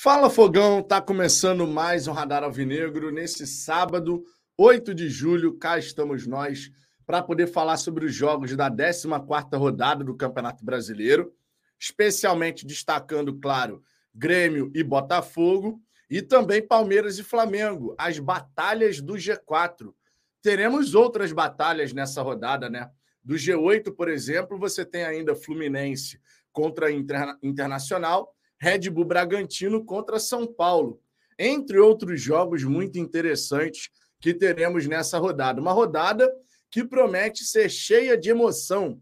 Fala Fogão, tá começando mais um Radar Alvinegro nesse sábado, 8 de julho, cá estamos nós para poder falar sobre os jogos da 14ª rodada do Campeonato Brasileiro, especialmente destacando, claro, Grêmio e Botafogo e também Palmeiras e Flamengo, as batalhas do G4. Teremos outras batalhas nessa rodada, né? Do G8, por exemplo, você tem ainda Fluminense contra Internacional Red Bull Bragantino contra São Paulo, entre outros jogos muito interessantes que teremos nessa rodada. Uma rodada que promete ser cheia de emoção.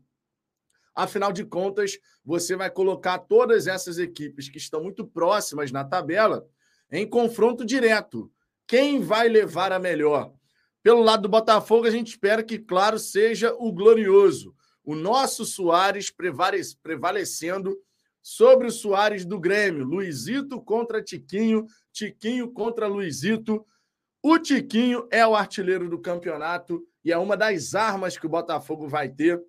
Afinal de contas, você vai colocar todas essas equipes que estão muito próximas na tabela em confronto direto. Quem vai levar a melhor? Pelo lado do Botafogo, a gente espera que, claro, seja o glorioso, o nosso Soares prevalecendo sobre o Soares do Grêmio. Luizito contra Tiquinho, Tiquinho contra Luizito. O Tiquinho é o artilheiro do campeonato e é uma das armas que o Botafogo vai ter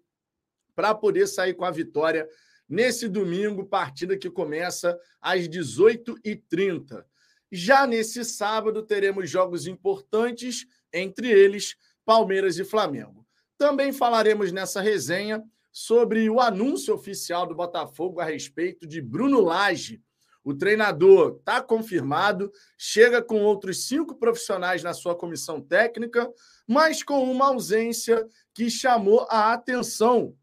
para poder sair com a vitória nesse domingo, partida que começa às 18h30. Já nesse sábado, teremos jogos importantes, entre eles Palmeiras e Flamengo. Também falaremos nessa resenha sobre o anúncio oficial do Botafogo a respeito de Bruno Lage. O treinador está confirmado, chega com outros cinco profissionais na sua comissão técnica, mas com uma ausência que chamou a atenção.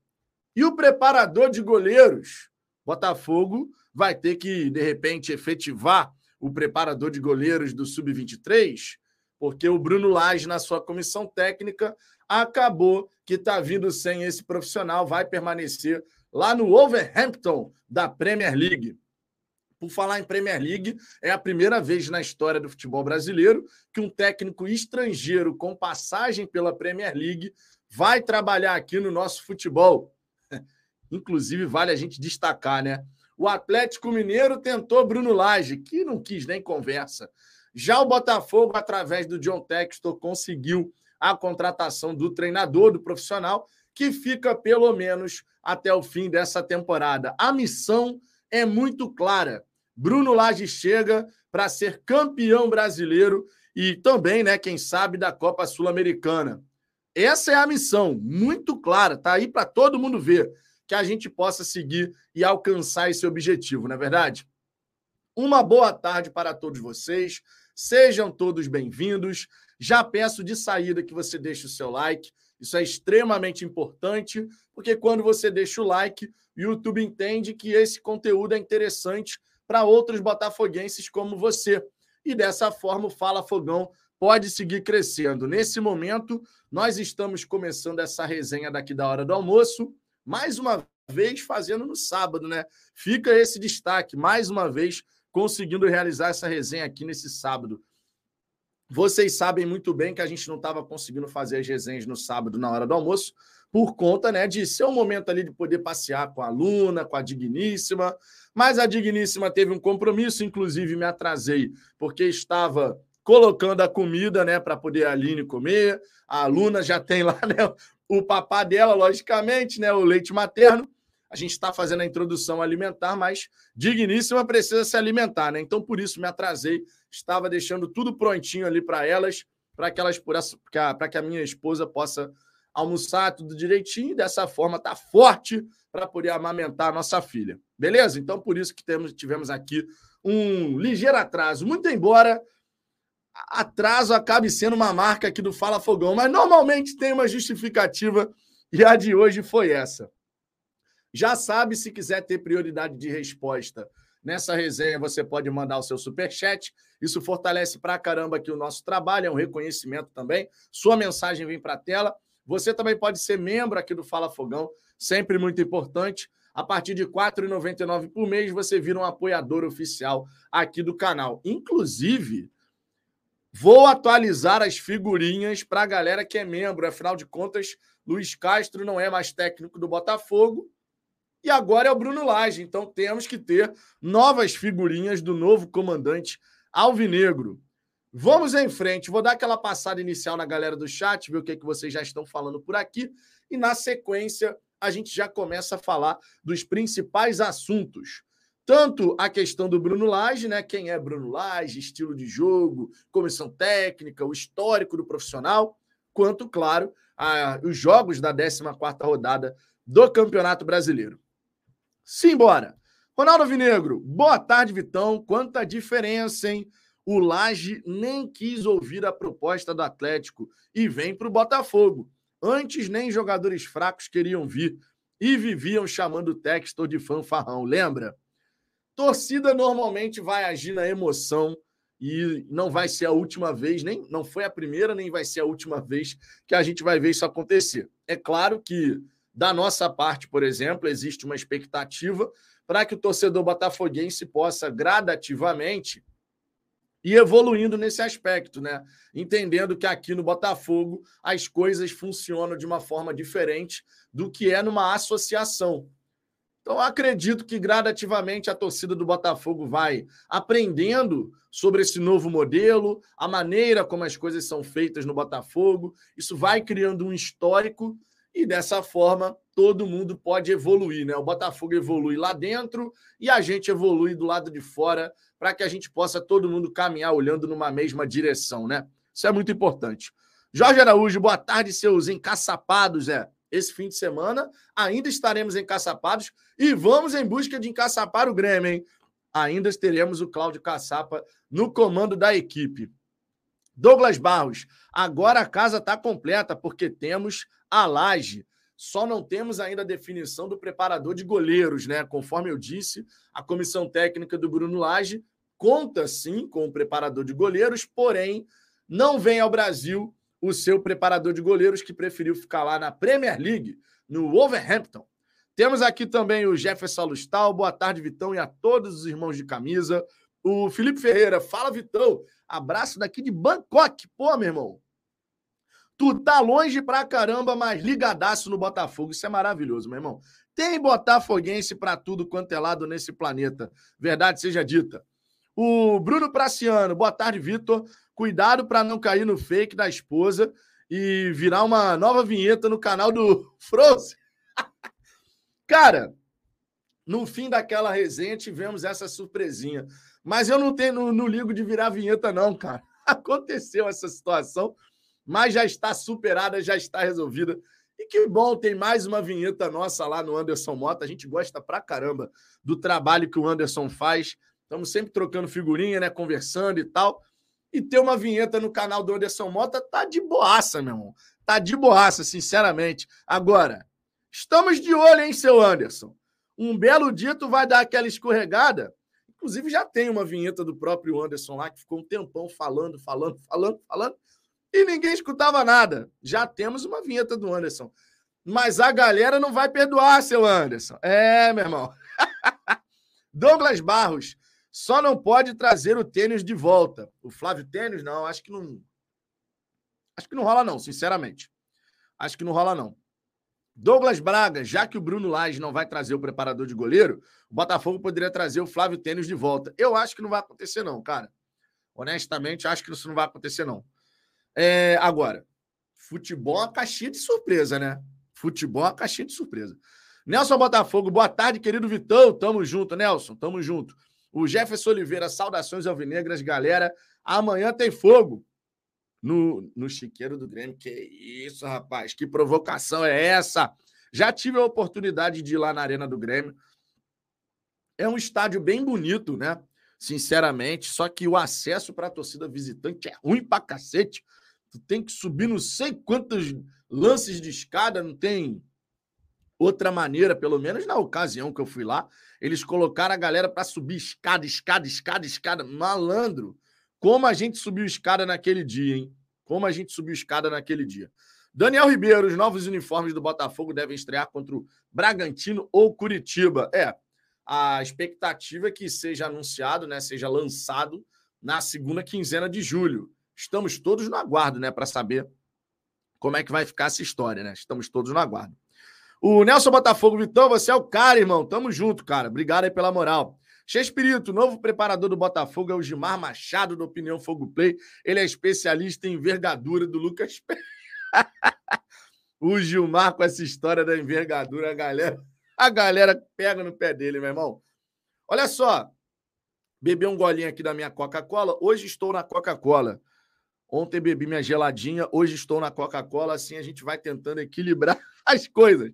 E o preparador de goleiros? Botafogo vai ter que, de repente, efetivar o preparador de goleiros do Sub-23, porque o Bruno Lage, na sua comissão técnica, acabou que está vindo sem esse profissional, vai permanecer lá no Wolverhampton da Premier League. Por falar em Premier League, é a primeira vez na história do futebol brasileiro que um técnico estrangeiro com passagem pela Premier League vai trabalhar aqui no nosso futebol. Inclusive, vale a gente destacar, né? O Atlético Mineiro tentou Bruno Lage, que não quis nem conversa. Já o Botafogo, através do John Textor, conseguiu a contratação do treinador, do profissional, que fica pelo menos até o fim dessa temporada. A missão é muito clara. Bruno Lage chega para ser campeão brasileiro e também, né, quem sabe, da Copa Sul-Americana. Essa é a missão, muito clara, tá aí para todo mundo ver, que a gente possa seguir e alcançar esse objetivo, não é verdade? Uma boa tarde para todos vocês. Sejam todos bem-vindos. Já peço de saída que você deixe o seu like. Isso é extremamente importante, porque quando você deixa o like, o YouTube entende que esse conteúdo é interessante para outros botafoguenses como você. E dessa forma, o Fala Fogão pode seguir crescendo. Nesse momento, nós estamos começando essa resenha daqui da hora do almoço, mais uma vez fazendo no sábado, né? Fica esse destaque, mais uma vez conseguindo realizar essa resenha aqui nesse sábado. Vocês sabem muito bem que a gente não estava conseguindo fazer as resenhas no sábado na hora do almoço, por conta né, de ser um momento ali de poder passear com a Luna, com a Digníssima. Mas a Digníssima teve um compromisso, inclusive me atrasei, porque estava colocando a comida né, para poder a Aline comer. A Luna já tem lá né, o papá dela, logicamente, né, o leite materno. A gente está fazendo a introdução alimentar, mas digníssima precisa se alimentar, né? Então, por isso me atrasei. Estava deixando tudo prontinho ali para elas, para que elas para que a minha esposa possa almoçar tudo direitinho dessa forma tá forte para poder amamentar a nossa filha. Beleza? Então, por isso que temos, tivemos aqui um ligeiro atraso. Muito embora atraso acabe sendo uma marca aqui do Fala Fogão, mas normalmente tem uma justificativa e a de hoje foi essa. Já sabe, se quiser ter prioridade de resposta nessa resenha, você pode mandar o seu super chat. Isso fortalece pra caramba aqui o nosso trabalho, é um reconhecimento também. Sua mensagem vem para a tela. Você também pode ser membro aqui do Fala Fogão, sempre muito importante. A partir de R$ 4,99 por mês, você vira um apoiador oficial aqui do canal. Inclusive, vou atualizar as figurinhas para a galera que é membro. Afinal de contas, Luiz Castro não é mais técnico do Botafogo e agora é o Bruno Lage. Então temos que ter novas figurinhas do novo comandante Alvinegro. Vamos em frente. Vou dar aquela passada inicial na galera do chat, ver o que, é que vocês já estão falando por aqui. E na sequência, a gente já começa a falar dos principais assuntos. tanto a questão do Bruno Lage, né? Quem é Bruno Lage, estilo de jogo, comissão técnica, o histórico do profissional, quanto, claro, a, os jogos da 14 rodada do Campeonato Brasileiro. Simbora! Ronaldo Vinegro, boa tarde, Vitão. Quanta diferença, hein? O Laje nem quis ouvir a proposta do Atlético e vem para o Botafogo. Antes, nem jogadores fracos queriam vir e viviam chamando o Textor de fanfarrão, lembra? Torcida normalmente vai agir na emoção e não vai ser a última vez, nem não foi a primeira, nem vai ser a última vez que a gente vai ver isso acontecer. É claro que, da nossa parte, por exemplo, existe uma expectativa para que o torcedor botafoguense possa gradativamente e evoluindo nesse aspecto, né? Entendendo que aqui no Botafogo as coisas funcionam de uma forma diferente do que é numa associação. Então, acredito que gradativamente a torcida do Botafogo vai aprendendo sobre esse novo modelo, a maneira como as coisas são feitas no Botafogo. Isso vai criando um histórico e dessa forma todo mundo pode evoluir, né? O Botafogo evolui lá dentro e a gente evolui do lado de fora para que a gente possa todo mundo caminhar olhando numa mesma direção, né? Isso é muito importante. Jorge Araújo, boa tarde, seus encaçapados, é. Esse fim de semana ainda estaremos encaçapados e vamos em busca de encaçapar o Grêmio, hein? Ainda teremos o Cláudio Caçapa no comando da equipe. Douglas Barros, agora a casa está completa porque temos a laje. Só não temos ainda a definição do preparador de goleiros, né? Conforme eu disse, a comissão técnica do Bruno Lage conta sim com o preparador de goleiros, porém não vem ao Brasil o seu preparador de goleiros que preferiu ficar lá na Premier League, no Wolverhampton. Temos aqui também o Jefferson Lustal. Boa tarde, Vitão, e a todos os irmãos de camisa. O Felipe Ferreira, fala, Vitão. Abraço daqui de Bangkok. Pô, meu irmão. Tu tá longe pra caramba, mas ligadaço no Botafogo. Isso é maravilhoso, meu irmão. Tem botafoguense para tudo quanto é lado nesse planeta. Verdade seja dita. O Bruno Praciano, boa tarde, Vitor. Cuidado para não cair no fake da esposa e virar uma nova vinheta no canal do Frozen. Cara, no fim daquela resenha tivemos essa surpresinha. Mas eu não tenho, não ligo de virar vinheta, não, cara. Aconteceu essa situação, mas já está superada, já está resolvida. E que bom, tem mais uma vinheta nossa lá no Anderson Mota. A gente gosta pra caramba do trabalho que o Anderson faz. Estamos sempre trocando figurinha, né? Conversando e tal. E ter uma vinheta no canal do Anderson Mota tá de boaça, meu irmão. Tá de boaça, sinceramente. Agora, estamos de olho, hein, seu Anderson? Um belo dia tu vai dar aquela escorregada. Inclusive, já tem uma vinheta do próprio Anderson lá que ficou um tempão falando, falando, falando, falando. E ninguém escutava nada. Já temos uma vinheta do Anderson. Mas a galera não vai perdoar, seu Anderson. É, meu irmão. Douglas Barros, só não pode trazer o tênis de volta. O Flávio Tênis, não, acho que não. Acho que não rola, não, sinceramente. Acho que não rola, não. Douglas Braga, já que o Bruno Lage não vai trazer o preparador de goleiro, o Botafogo poderia trazer o Flávio Tênis de volta. Eu acho que não vai acontecer, não, cara. Honestamente, acho que isso não vai acontecer, não. É, agora, futebol é uma caixinha de surpresa, né? Futebol é uma caixinha de surpresa. Nelson Botafogo, boa tarde, querido Vitão. Tamo junto, Nelson, tamo junto. O Jefferson Oliveira, saudações alvinegras, galera. Amanhã tem fogo no, no chiqueiro do Grêmio. Que isso, rapaz, que provocação é essa? Já tive a oportunidade de ir lá na Arena do Grêmio. É um estádio bem bonito, né? Sinceramente, só que o acesso para a torcida visitante é ruim pra cacete. Tu tem que subir não sei quantos lances de escada, não tem outra maneira, pelo menos na ocasião que eu fui lá, eles colocaram a galera para subir escada, escada, escada, escada. Malandro, como a gente subiu escada naquele dia, hein? Como a gente subiu escada naquele dia. Daniel Ribeiro, os novos uniformes do Botafogo devem estrear contra o Bragantino ou Curitiba. É, a expectativa é que seja anunciado, né, seja lançado na segunda quinzena de julho. Estamos todos no aguardo, né, para saber como é que vai ficar essa história, né? Estamos todos no aguardo. O Nelson Botafogo, Vitão, você é o cara, irmão. Tamo junto, cara. Obrigado aí pela moral. Espírito, novo preparador do Botafogo é o Gilmar Machado, do Opinião Fogo Play. Ele é especialista em envergadura do Lucas O Gilmar com essa história da envergadura, a galera, a galera pega no pé dele, meu irmão. Olha só, beber um golinho aqui da minha Coca-Cola. Hoje estou na Coca-Cola. Ontem bebi minha geladinha, hoje estou na Coca-Cola. Assim a gente vai tentando equilibrar as coisas.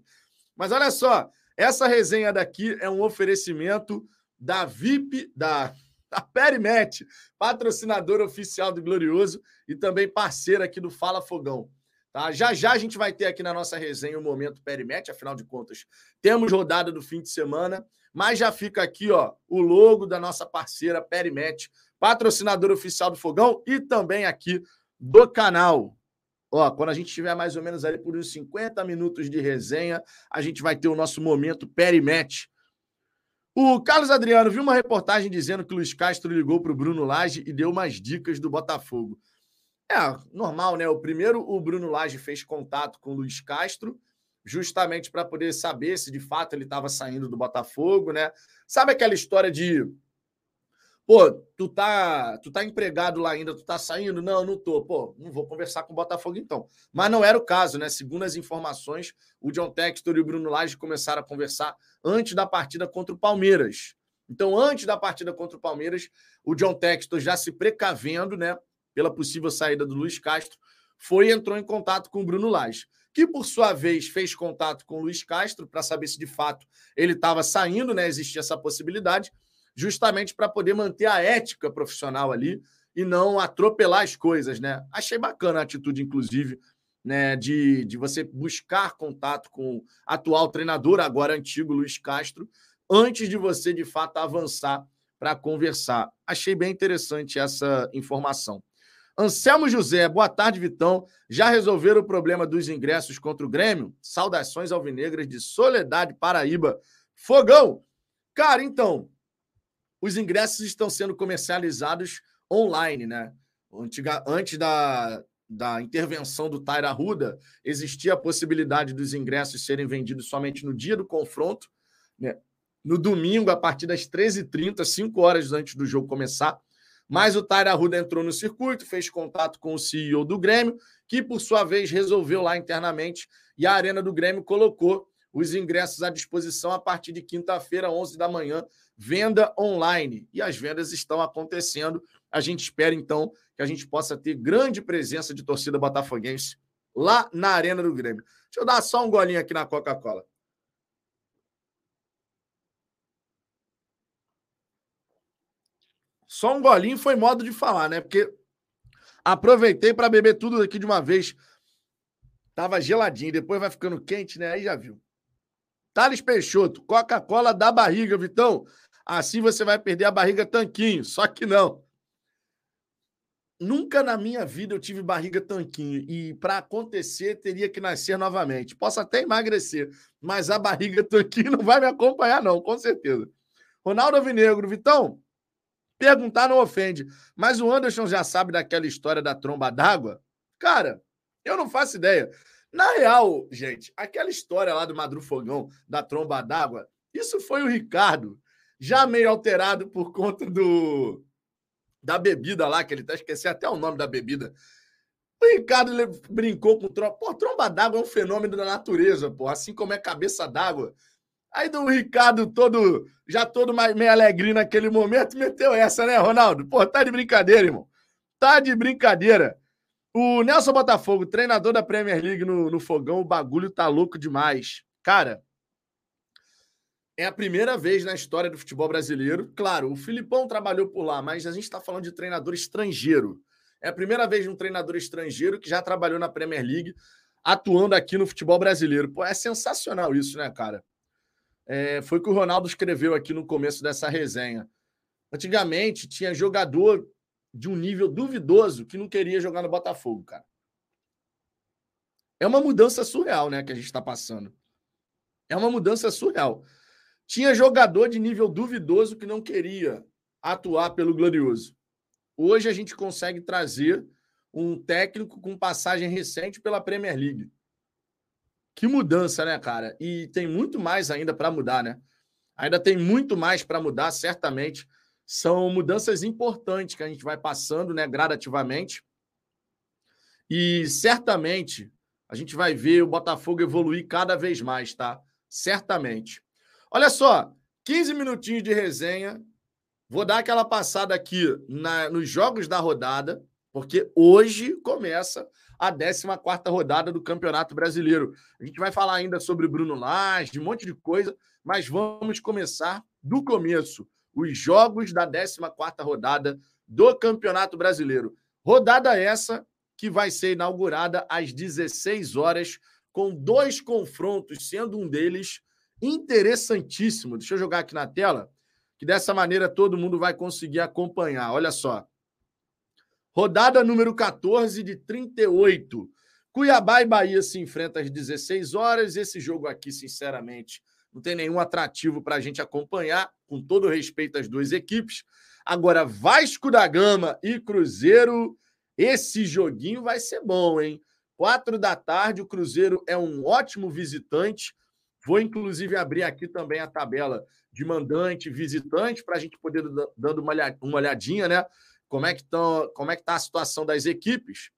Mas olha só, essa resenha daqui é um oferecimento da VIP, da, da Perimet, patrocinadora oficial do Glorioso e também parceira aqui do Fala Fogão. Tá? Já já a gente vai ter aqui na nossa resenha o momento Perimet, afinal de contas, temos rodada do fim de semana, mas já fica aqui ó, o logo da nossa parceira Perimet, patrocinadora oficial do Fogão e também aqui do canal. Ó, quando a gente tiver mais ou menos ali por uns 50 minutos de resenha, a gente vai ter o nosso momento Perimet. O Carlos Adriano viu uma reportagem dizendo que Luiz Castro ligou para o Bruno Lage e deu umas dicas do Botafogo. É, normal, né? O primeiro, o Bruno Lage fez contato com o Luiz Castro, justamente para poder saber se de fato ele estava saindo do Botafogo, né? Sabe aquela história de Pô, tu tá, tu tá empregado lá ainda, tu tá saindo? Não, não tô. Pô, não vou conversar com o Botafogo então. Mas não era o caso, né? Segundo as informações, o John Textor e o Bruno Lage começaram a conversar antes da partida contra o Palmeiras. Então, antes da partida contra o Palmeiras, o John Textor já se precavendo, né, pela possível saída do Luiz Castro, foi e entrou em contato com o Bruno Lage, que por sua vez fez contato com o Luiz Castro para saber se de fato ele estava saindo, né, existia essa possibilidade justamente para poder manter a ética profissional ali e não atropelar as coisas, né? Achei bacana a atitude, inclusive, né, de, de você buscar contato com o atual treinador, agora antigo, Luiz Castro, antes de você, de fato, avançar para conversar. Achei bem interessante essa informação. Anselmo José, boa tarde, Vitão. Já resolveram o problema dos ingressos contra o Grêmio? Saudações alvinegras de Soledade, Paraíba. Fogão! Cara, então, os ingressos estão sendo comercializados online, né? Antiga, antes da, da intervenção do Taira Ruda, existia a possibilidade dos ingressos serem vendidos somente no dia do confronto, né? no domingo, a partir das 13h30, 5 horas antes do jogo começar. Mas o Taira Ruda entrou no circuito, fez contato com o CEO do Grêmio, que por sua vez resolveu lá internamente, e a Arena do Grêmio colocou os ingressos à disposição a partir de quinta-feira, 11 da manhã, venda online. E as vendas estão acontecendo. A gente espera, então, que a gente possa ter grande presença de torcida botafoguense lá na Arena do Grêmio. Deixa eu dar só um golinho aqui na Coca-Cola. Só um golinho foi modo de falar, né? Porque aproveitei para beber tudo aqui de uma vez. Tava geladinho, depois vai ficando quente, né? Aí já viu. Thales Peixoto, Coca-Cola da barriga, Vitão. Assim você vai perder a barriga tanquinho. Só que não. Nunca na minha vida eu tive barriga tanquinho. E para acontecer, teria que nascer novamente. Posso até emagrecer, mas a barriga tanquinho não vai me acompanhar, não, com certeza. Ronaldo Avinegro, Vitão, perguntar não ofende. Mas o Anderson já sabe daquela história da tromba d'água? Cara, eu não faço ideia. Na real, gente, aquela história lá do Madru Fogão, da tromba d'água, isso foi o Ricardo, já meio alterado por conta do da bebida lá, que ele tá esquecendo até o nome da bebida. O Ricardo brincou com tromba. Pô, tromba d'água é um fenômeno da natureza, pô, assim como é cabeça d'água. Aí do Ricardo todo, já todo meio alegrinho naquele momento, meteu essa, né, Ronaldo? Pô, tá de brincadeira, irmão. Tá de brincadeira. O Nelson Botafogo, treinador da Premier League no, no Fogão, o bagulho tá louco demais. Cara, é a primeira vez na história do futebol brasileiro. Claro, o Filipão trabalhou por lá, mas a gente está falando de treinador estrangeiro. É a primeira vez de um treinador estrangeiro que já trabalhou na Premier League, atuando aqui no futebol brasileiro. Pô, é sensacional isso, né, cara? É, foi o que o Ronaldo escreveu aqui no começo dessa resenha. Antigamente tinha jogador de um nível duvidoso que não queria jogar no Botafogo, cara. É uma mudança surreal, né, que a gente está passando. É uma mudança surreal. Tinha jogador de nível duvidoso que não queria atuar pelo Glorioso. Hoje a gente consegue trazer um técnico com passagem recente pela Premier League. Que mudança, né, cara? E tem muito mais ainda para mudar, né? Ainda tem muito mais para mudar, certamente são mudanças importantes que a gente vai passando, né, gradativamente. E certamente a gente vai ver o Botafogo evoluir cada vez mais, tá? Certamente. Olha só, 15 minutinhos de resenha. Vou dar aquela passada aqui na, nos jogos da rodada, porque hoje começa a 14 rodada do Campeonato Brasileiro. A gente vai falar ainda sobre Bruno Lage, um monte de coisa, mas vamos começar do começo. Os jogos da 14 rodada do Campeonato Brasileiro. Rodada essa que vai ser inaugurada às 16 horas, com dois confrontos, sendo um deles interessantíssimo. Deixa eu jogar aqui na tela, que dessa maneira todo mundo vai conseguir acompanhar. Olha só. Rodada número 14 de 38. Cuiabá e Bahia se enfrentam às 16 horas. Esse jogo aqui, sinceramente, não tem nenhum atrativo para a gente acompanhar, com todo respeito às duas equipes. Agora, Vasco da Gama e Cruzeiro, esse joguinho vai ser bom, hein? Quatro da tarde, o Cruzeiro é um ótimo visitante. Vou, inclusive, abrir aqui também a tabela de mandante visitante para a gente poder dando uma olhadinha, né? Como é que estão, como é que está a situação das equipes?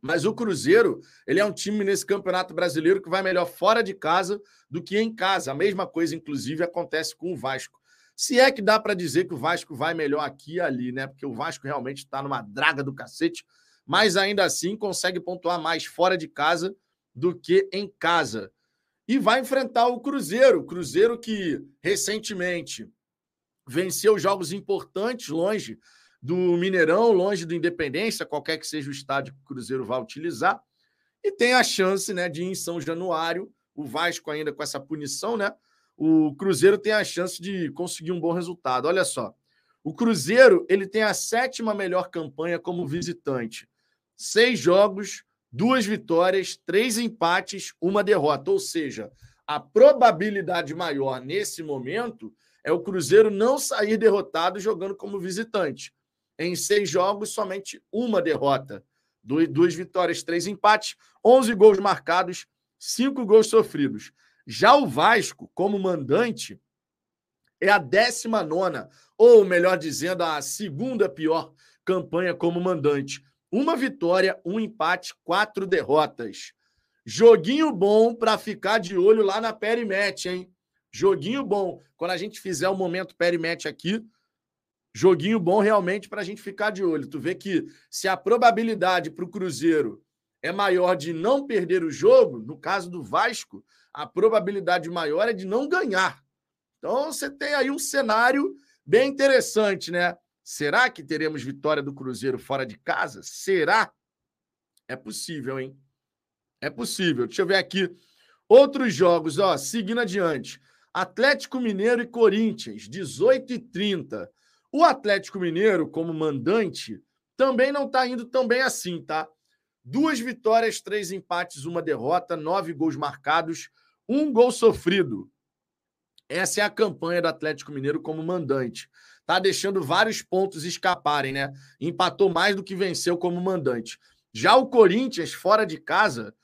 Mas o Cruzeiro, ele é um time nesse Campeonato Brasileiro que vai melhor fora de casa do que em casa. A mesma coisa, inclusive, acontece com o Vasco. Se é que dá para dizer que o Vasco vai melhor aqui e ali, né? Porque o Vasco realmente está numa draga do cacete, mas ainda assim consegue pontuar mais fora de casa do que em casa. E vai enfrentar o Cruzeiro. Cruzeiro que recentemente venceu jogos importantes longe do Mineirão, longe do Independência, qualquer que seja o estádio que o Cruzeiro vai utilizar, e tem a chance né, de ir em São Januário, o Vasco ainda com essa punição, né? O Cruzeiro tem a chance de conseguir um bom resultado. Olha só, o Cruzeiro ele tem a sétima melhor campanha como visitante. Seis jogos, duas vitórias, três empates, uma derrota. Ou seja, a probabilidade maior nesse momento é o Cruzeiro não sair derrotado jogando como visitante. Em seis jogos, somente uma derrota. Duas vitórias, três empates, 11 gols marcados, cinco gols sofridos. Já o Vasco, como mandante, é a 19, ou melhor dizendo, a segunda pior campanha como mandante. Uma vitória, um empate, quatro derrotas. Joguinho bom para ficar de olho lá na Perimet, hein? Joguinho bom. Quando a gente fizer o momento Perimet aqui, joguinho bom realmente para a gente ficar de olho. Tu vê que se a probabilidade para o Cruzeiro é maior de não perder o jogo, no caso do Vasco, a probabilidade maior é de não ganhar. Então você tem aí um cenário bem interessante, né? Será que teremos vitória do Cruzeiro fora de casa? Será? É possível, hein? É possível. Deixa eu ver aqui outros jogos, ó, seguindo adiante. Atlético Mineiro e Corinthians, 18 e 30. O Atlético Mineiro, como mandante, também não está indo tão bem assim, tá? Duas vitórias, três empates, uma derrota, nove gols marcados, um gol sofrido. Essa é a campanha do Atlético Mineiro como mandante. Tá deixando vários pontos escaparem, né? Empatou mais do que venceu como mandante. Já o Corinthians, fora de casa,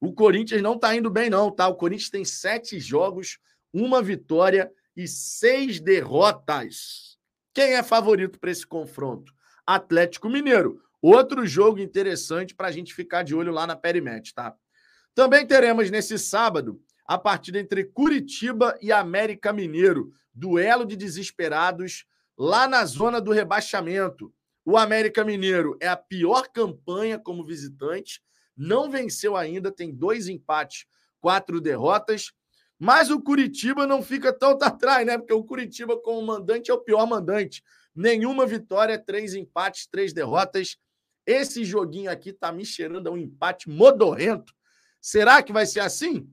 o Corinthians não tá indo bem, não, tá? O Corinthians tem sete jogos, uma vitória e seis derrotas. Quem é favorito para esse confronto? Atlético Mineiro. Outro jogo interessante para a gente ficar de olho lá na Perimet, tá? Também teremos nesse sábado a partida entre Curitiba e América Mineiro, duelo de desesperados lá na zona do rebaixamento. O América Mineiro é a pior campanha como visitante, não venceu ainda, tem dois empates, quatro derrotas mas o Curitiba não fica tão atrás, né? Porque o Curitiba, como mandante, é o pior mandante. Nenhuma vitória, três empates, três derrotas. Esse joguinho aqui tá me cheirando a um empate modorrento. Será que vai ser assim?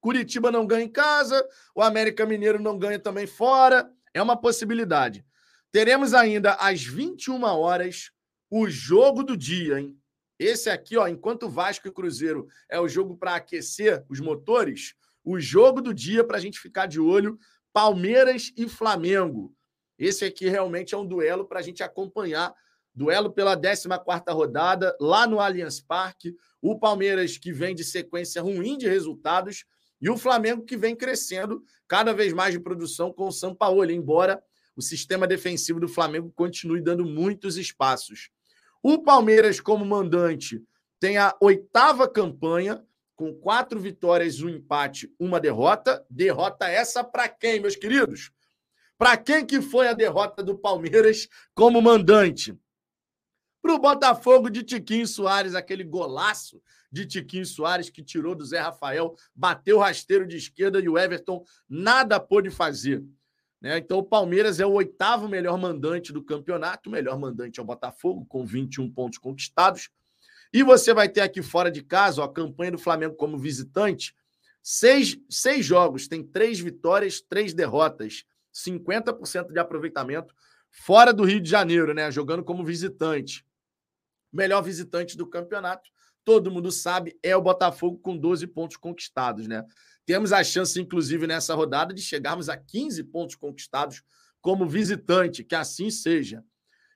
Curitiba não ganha em casa, o América Mineiro não ganha também fora. É uma possibilidade. Teremos ainda às 21 horas o jogo do dia, hein? Esse aqui, ó, enquanto Vasco e Cruzeiro é o jogo para aquecer os motores, o jogo do dia para a gente ficar de olho: Palmeiras e Flamengo. Esse aqui realmente é um duelo para a gente acompanhar. Duelo pela 14 rodada, lá no Allianz Parque. O Palmeiras que vem de sequência ruim de resultados e o Flamengo que vem crescendo cada vez mais de produção com o São Paulo, embora o sistema defensivo do Flamengo continue dando muitos espaços. O Palmeiras, como mandante, tem a oitava campanha com quatro vitórias, um empate, uma derrota. Derrota essa para quem, meus queridos? Para quem que foi a derrota do Palmeiras como mandante? Para o Botafogo de Tiquinho Soares, aquele golaço de Tiquinho Soares que tirou do Zé Rafael, bateu rasteiro de esquerda e o Everton nada pôde fazer. Né? Então, o Palmeiras é o oitavo melhor mandante do campeonato. O melhor mandante é o Botafogo, com 21 pontos conquistados. E você vai ter aqui fora de casa ó, a campanha do Flamengo como visitante. Seis, seis jogos, tem três vitórias, três derrotas. 50% de aproveitamento fora do Rio de Janeiro, né? Jogando como visitante. Melhor visitante do campeonato, todo mundo sabe, é o Botafogo com 12 pontos conquistados, né? Temos a chance, inclusive, nessa rodada, de chegarmos a 15 pontos conquistados como visitante, que assim seja.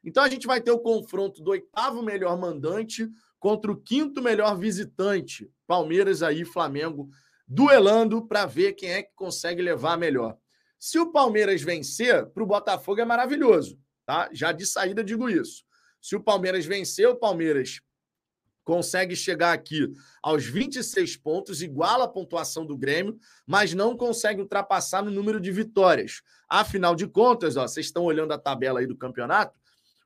Então a gente vai ter o confronto do oitavo melhor mandante contra o quinto melhor visitante. Palmeiras aí, Flamengo, duelando para ver quem é que consegue levar melhor. Se o Palmeiras vencer, para o Botafogo é maravilhoso, tá? Já de saída digo isso. Se o Palmeiras vencer, o Palmeiras consegue chegar aqui aos 26 pontos, iguala a pontuação do Grêmio, mas não consegue ultrapassar no número de vitórias. Afinal de contas, ó, vocês estão olhando a tabela aí do campeonato,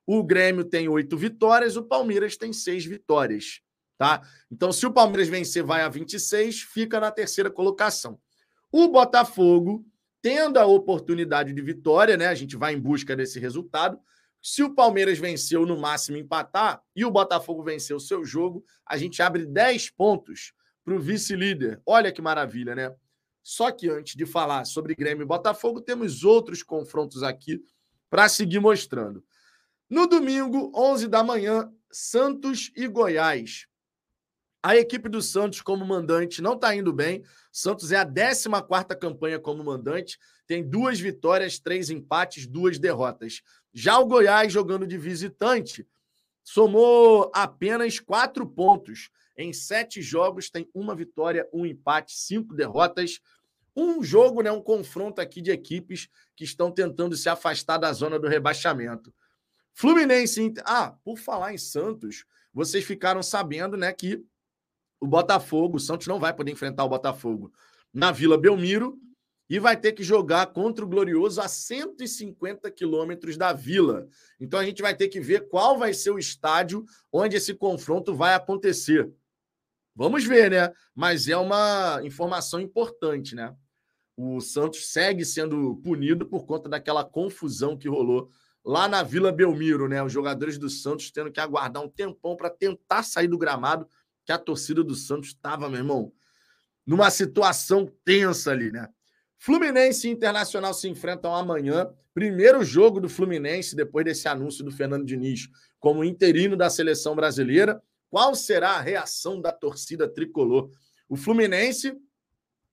o Grêmio tem oito vitórias, o Palmeiras tem seis vitórias. Tá? Então, se o Palmeiras vencer, vai a 26, fica na terceira colocação. O Botafogo, tendo a oportunidade de vitória, né? A gente vai em busca desse resultado. Se o Palmeiras venceu no máximo empatar e o Botafogo venceu o seu jogo, a gente abre 10 pontos para o vice-líder. Olha que maravilha, né? Só que antes de falar sobre Grêmio e Botafogo, temos outros confrontos aqui para seguir mostrando. No domingo, 11 da manhã, Santos e Goiás. A equipe do Santos como mandante não está indo bem. Santos é a 14 campanha como mandante, tem duas vitórias, três empates, duas derrotas. Já o Goiás, jogando de visitante, somou apenas quatro pontos. Em sete jogos, tem uma vitória, um empate, cinco derrotas. Um jogo, né, um confronto aqui de equipes que estão tentando se afastar da zona do rebaixamento. Fluminense. Ah, por falar em Santos, vocês ficaram sabendo, né, que o Botafogo, o Santos não vai poder enfrentar o Botafogo na Vila Belmiro e vai ter que jogar contra o Glorioso a 150 quilômetros da Vila. Então a gente vai ter que ver qual vai ser o estádio onde esse confronto vai acontecer. Vamos ver, né? Mas é uma informação importante, né? O Santos segue sendo punido por conta daquela confusão que rolou lá na Vila Belmiro, né? Os jogadores do Santos tendo que aguardar um tempão para tentar sair do gramado, que a torcida do Santos estava, meu irmão, numa situação tensa ali, né? Fluminense e Internacional se enfrentam amanhã. Primeiro jogo do Fluminense depois desse anúncio do Fernando Diniz como interino da seleção brasileira. Qual será a reação da torcida tricolor? O Fluminense,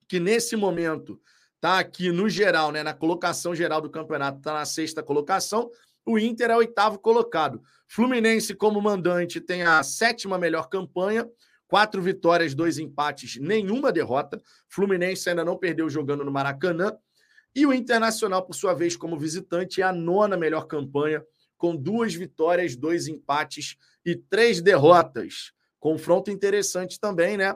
que nesse momento Tá aqui no geral, né? Na colocação geral do campeonato, tá na sexta colocação. O Inter é o oitavo colocado. Fluminense, como mandante, tem a sétima melhor campanha. Quatro vitórias, dois empates, nenhuma derrota. Fluminense ainda não perdeu jogando no Maracanã. E o Internacional, por sua vez, como visitante, é a nona melhor campanha, com duas vitórias, dois empates e três derrotas. Confronto interessante também, né?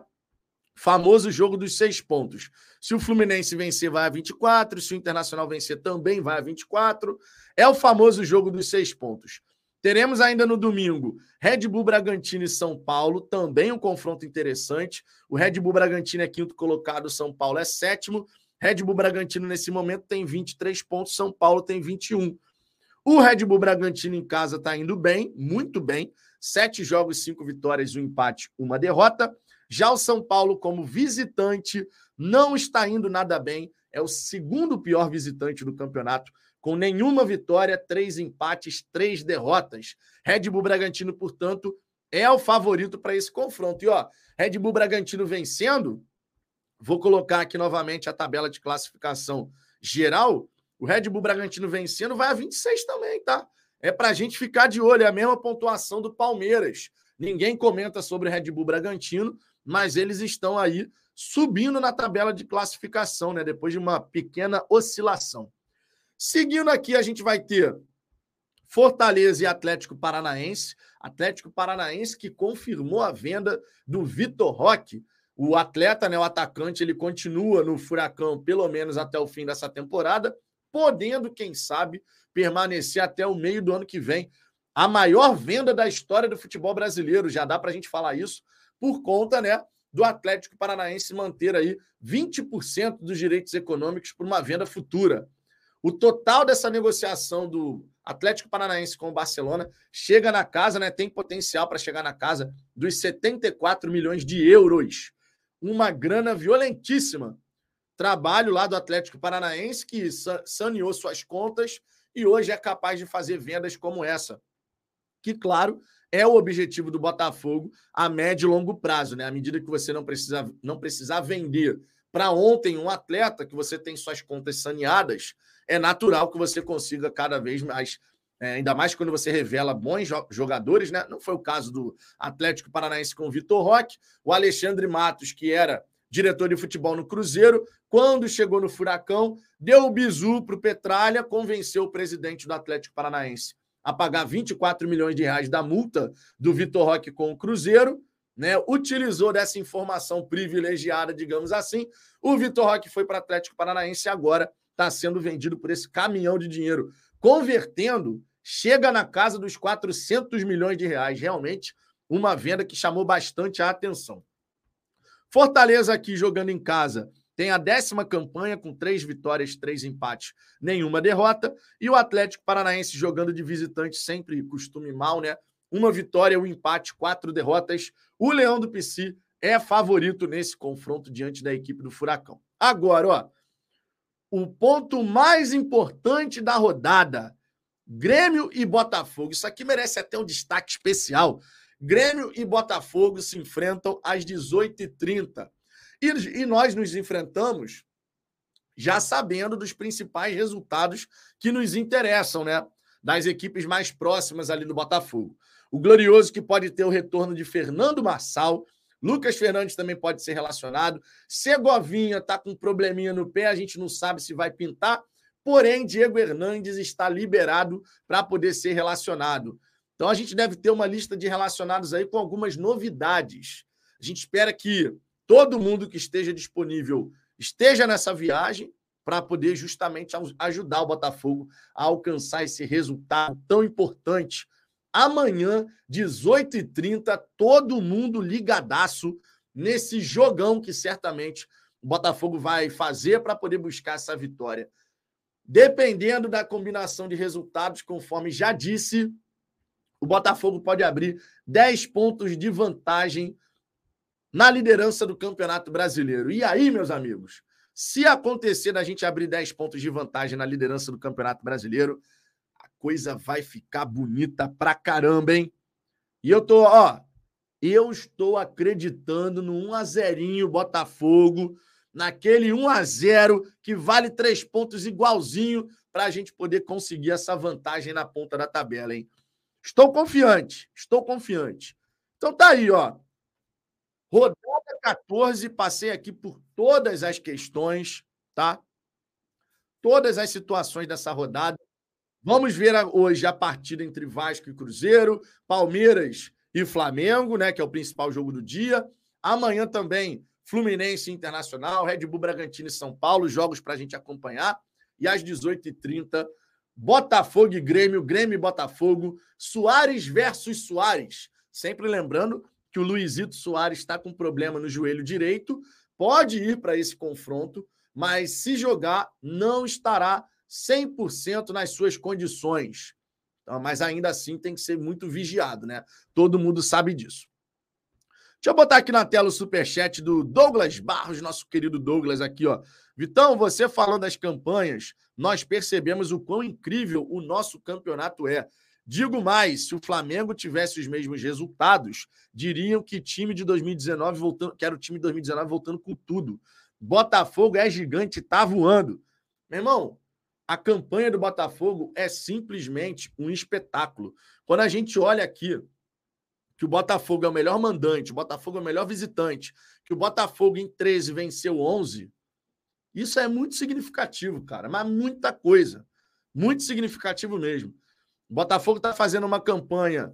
Famoso jogo dos seis pontos. Se o Fluminense vencer, vai a 24. Se o Internacional vencer, também vai a 24. É o famoso jogo dos seis pontos. Teremos ainda no domingo Red Bull Bragantino e São Paulo, também um confronto interessante. O Red Bull Bragantino é quinto colocado, São Paulo é sétimo. Red Bull Bragantino, nesse momento, tem 23 pontos, São Paulo tem 21. O Red Bull Bragantino em casa está indo bem, muito bem. Sete jogos, cinco vitórias, um empate, uma derrota. Já o São Paulo, como visitante, não está indo nada bem. É o segundo pior visitante do campeonato, com nenhuma vitória, três empates, três derrotas. Red Bull Bragantino, portanto, é o favorito para esse confronto. E ó, Red Bull Bragantino vencendo, vou colocar aqui novamente a tabela de classificação geral. O Red Bull Bragantino vencendo vai a 26 também, tá? É para a gente ficar de olho, é a mesma pontuação do Palmeiras. Ninguém comenta sobre o Red Bull Bragantino, mas eles estão aí subindo na tabela de classificação, né? Depois de uma pequena oscilação. Seguindo aqui, a gente vai ter Fortaleza e Atlético Paranaense. Atlético Paranaense que confirmou a venda do Vitor Roque, O atleta, né, o atacante, ele continua no Furacão pelo menos até o fim dessa temporada, podendo, quem sabe, permanecer até o meio do ano que vem. A maior venda da história do futebol brasileiro, já dá para a gente falar isso, por conta, né, do Atlético Paranaense manter aí 20% dos direitos econômicos por uma venda futura. O total dessa negociação do Atlético Paranaense com o Barcelona chega na casa, né? Tem potencial para chegar na casa dos 74 milhões de euros. Uma grana violentíssima. Trabalho lá do Atlético Paranaense que saneou suas contas e hoje é capaz de fazer vendas como essa. Que, claro, é o objetivo do Botafogo a médio e longo prazo, né? À medida que você não precisa não precisar vender para ontem um atleta que você tem suas contas saneadas, é natural que você consiga cada vez mais, é, ainda mais quando você revela bons jogadores, né? Não foi o caso do Atlético Paranaense com o Vitor Roque, o Alexandre Matos, que era diretor de futebol no Cruzeiro, quando chegou no Furacão, deu o bizu para o Petralha, convenceu o presidente do Atlético Paranaense a pagar 24 milhões de reais da multa do Vitor Roque com o Cruzeiro, né? Utilizou dessa informação privilegiada, digamos assim. O Vitor Roque foi para o Atlético Paranaense agora está sendo vendido por esse caminhão de dinheiro. Convertendo, chega na casa dos 400 milhões de reais. Realmente, uma venda que chamou bastante a atenção. Fortaleza aqui jogando em casa tem a décima campanha com três vitórias, três empates, nenhuma derrota. E o Atlético Paranaense jogando de visitante, sempre costume mal, né? Uma vitória, um empate, quatro derrotas. O Leão do Pici é favorito nesse confronto diante da equipe do Furacão. Agora, ó, o ponto mais importante da rodada: Grêmio e Botafogo. Isso aqui merece até um destaque especial. Grêmio e Botafogo se enfrentam às 18h30. E, e nós nos enfrentamos já sabendo dos principais resultados que nos interessam, né? Das equipes mais próximas ali do Botafogo. O Glorioso que pode ter o retorno de Fernando Marçal. Lucas Fernandes também pode ser relacionado. Segovinha está com um probleminha no pé, a gente não sabe se vai pintar. Porém, Diego Hernandes está liberado para poder ser relacionado. Então a gente deve ter uma lista de relacionados aí com algumas novidades. A gente espera que todo mundo que esteja disponível esteja nessa viagem para poder justamente ajudar o Botafogo a alcançar esse resultado tão importante. Amanhã, 18h30, todo mundo ligadaço nesse jogão que certamente o Botafogo vai fazer para poder buscar essa vitória. Dependendo da combinação de resultados, conforme já disse, o Botafogo pode abrir 10 pontos de vantagem na liderança do Campeonato Brasileiro. E aí, meus amigos, se acontecer da gente abrir 10 pontos de vantagem na liderança do Campeonato Brasileiro, coisa vai ficar bonita pra caramba, hein? E eu tô, ó, eu estou acreditando no 1 a 0 Botafogo, naquele 1 a 0 que vale três pontos igualzinho para a gente poder conseguir essa vantagem na ponta da tabela, hein? Estou confiante, estou confiante. Então tá aí, ó. Rodada 14, passei aqui por todas as questões, tá? Todas as situações dessa rodada. Vamos ver hoje a partida entre Vasco e Cruzeiro, Palmeiras e Flamengo, né, que é o principal jogo do dia. Amanhã também Fluminense Internacional, Red Bull Bragantino e São Paulo, jogos para a gente acompanhar. E às 18h30, Botafogo e Grêmio, Grêmio e Botafogo, Soares versus Soares. Sempre lembrando que o Luizito Soares está com problema no joelho direito, pode ir para esse confronto, mas se jogar, não estará 100% nas suas condições. Então, mas ainda assim tem que ser muito vigiado, né? Todo mundo sabe disso. Deixa eu botar aqui na tela o superchat do Douglas Barros, nosso querido Douglas aqui, ó. Vitão, você falando das campanhas, nós percebemos o quão incrível o nosso campeonato é. Digo mais, se o Flamengo tivesse os mesmos resultados, diriam que time de 2019 voltando, que era o time de 2019 voltando com tudo. Botafogo é gigante, tá voando. Meu irmão, a campanha do Botafogo é simplesmente um espetáculo. Quando a gente olha aqui que o Botafogo é o melhor mandante, o Botafogo é o melhor visitante, que o Botafogo em 13 venceu 11, isso é muito significativo, cara, mas muita coisa. Muito significativo mesmo. O Botafogo está fazendo uma campanha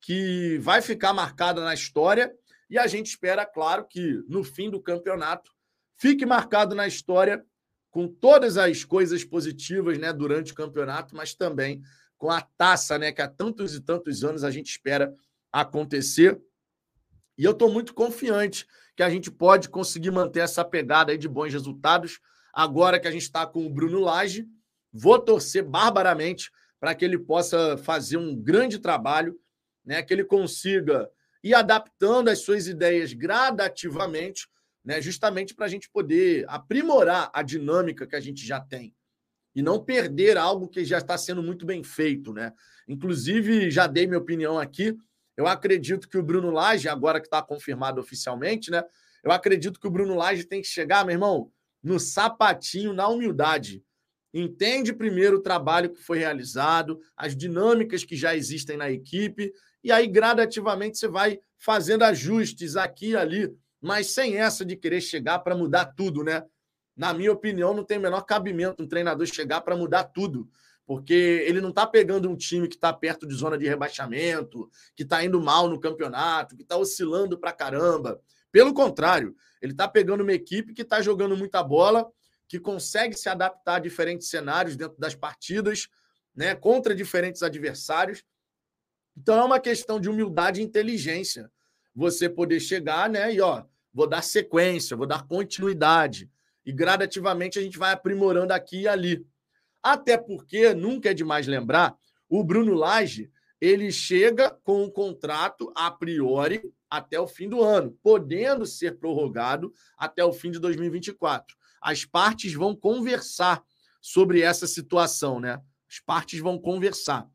que vai ficar marcada na história E a gente espera, claro, que no fim do campeonato fique marcado na história com todas as coisas positivas né, durante o campeonato, mas também com a taça, né, que há tantos e tantos anos a gente espera acontecer. E eu estou muito confiante que a gente pode conseguir manter essa pegada de bons resultados. Agora que a gente está com o Bruno Lage, vou torcer barbaramente para que ele possa fazer um grande trabalho, né, que ele consiga ir adaptando as suas ideias gradativamente, né, justamente para a gente poder aprimorar a dinâmica que a gente já tem e não perder algo que já está sendo muito bem feito, né? Inclusive, já dei minha opinião aqui. Eu acredito que o Bruno Lage, agora que está confirmado oficialmente, né? Eu acredito que o Bruno Lage tem que chegar, meu irmão, no sapatinho, na humildade. Entende primeiro o trabalho que foi realizado, as dinâmicas que já existem na equipe, e aí gradativamente você vai fazendo ajustes aqui e ali, mas sem essa de querer chegar para mudar tudo, né? na minha opinião, não tem o menor cabimento um treinador chegar para mudar tudo. Porque ele não está pegando um time que está perto de zona de rebaixamento, que está indo mal no campeonato, que está oscilando para caramba. Pelo contrário, ele está pegando uma equipe que está jogando muita bola, que consegue se adaptar a diferentes cenários dentro das partidas, né, contra diferentes adversários. Então é uma questão de humildade e inteligência. Você poder chegar, né, e ó, vou dar sequência, vou dar continuidade. E gradativamente a gente vai aprimorando aqui e ali. Até porque, nunca é demais lembrar, o Bruno Lage ele chega com um contrato a priori até o fim do ano, podendo ser prorrogado até o fim de 2024. As partes vão conversar sobre essa situação, né? As partes vão conversar.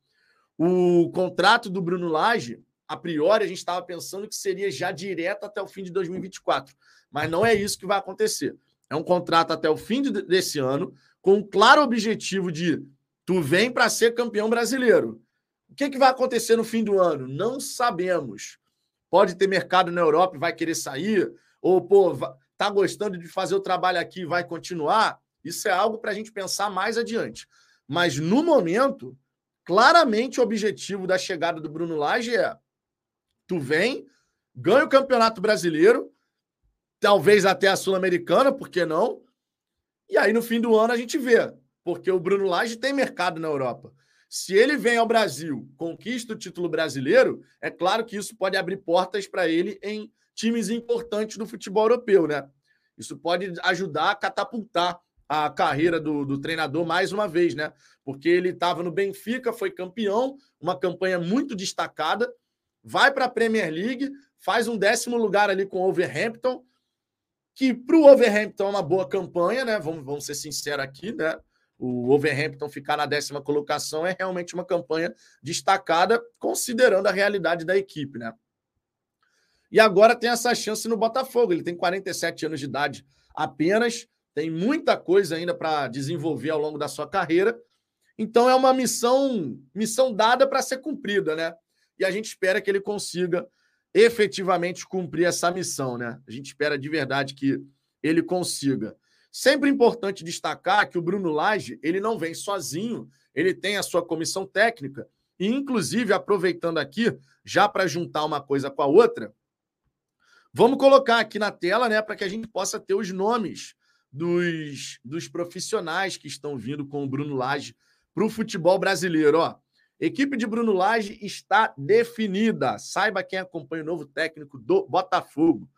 O contrato do Bruno Lage, a priori, a gente estava pensando que seria já direto até o fim de 2024, mas não é isso que vai acontecer. É um contrato até o fim de, desse ano, com um claro objetivo de tu vem para ser campeão brasileiro. O que, que vai acontecer no fim do ano? Não sabemos. Pode ter mercado na Europa e vai querer sair, ou, pô, tá gostando de fazer o trabalho aqui e vai continuar. Isso é algo para a gente pensar mais adiante. Mas no momento, claramente o objetivo da chegada do Bruno Lage é: tu vem, ganha o Campeonato Brasileiro, talvez até a Sul-Americana, por que não? E aí no fim do ano a gente vê, porque o Bruno Lage tem mercado na Europa. Se ele vem ao Brasil, conquista o título brasileiro, é claro que isso pode abrir portas para ele em times importantes do futebol europeu, né? Isso pode ajudar a catapultar a carreira do, do treinador mais uma vez, né? Porque ele estava no Benfica, foi campeão, uma campanha muito destacada, vai para a Premier League, faz um décimo lugar ali com o Overhampton, que para o Overhampton é uma boa campanha, né? Vamos, vamos ser sinceros aqui, né? O Overhampton ficar na décima colocação é realmente uma campanha destacada, considerando a realidade da equipe, né? E agora tem essa chance no Botafogo. Ele tem 47 anos de idade apenas, tem muita coisa ainda para desenvolver ao longo da sua carreira. Então é uma missão, missão dada para ser cumprida, né? E a gente espera que ele consiga efetivamente cumprir essa missão, né? A gente espera de verdade que ele consiga. Sempre importante destacar que o Bruno Lage, ele não vem sozinho, ele tem a sua comissão técnica e inclusive aproveitando aqui, já para juntar uma coisa com a outra, vamos colocar aqui na tela, né, para que a gente possa ter os nomes dos, dos profissionais que estão vindo com o Bruno Lage para o futebol brasileiro, ó. Equipe de Bruno Lage está definida. Saiba quem acompanha o novo técnico do Botafogo.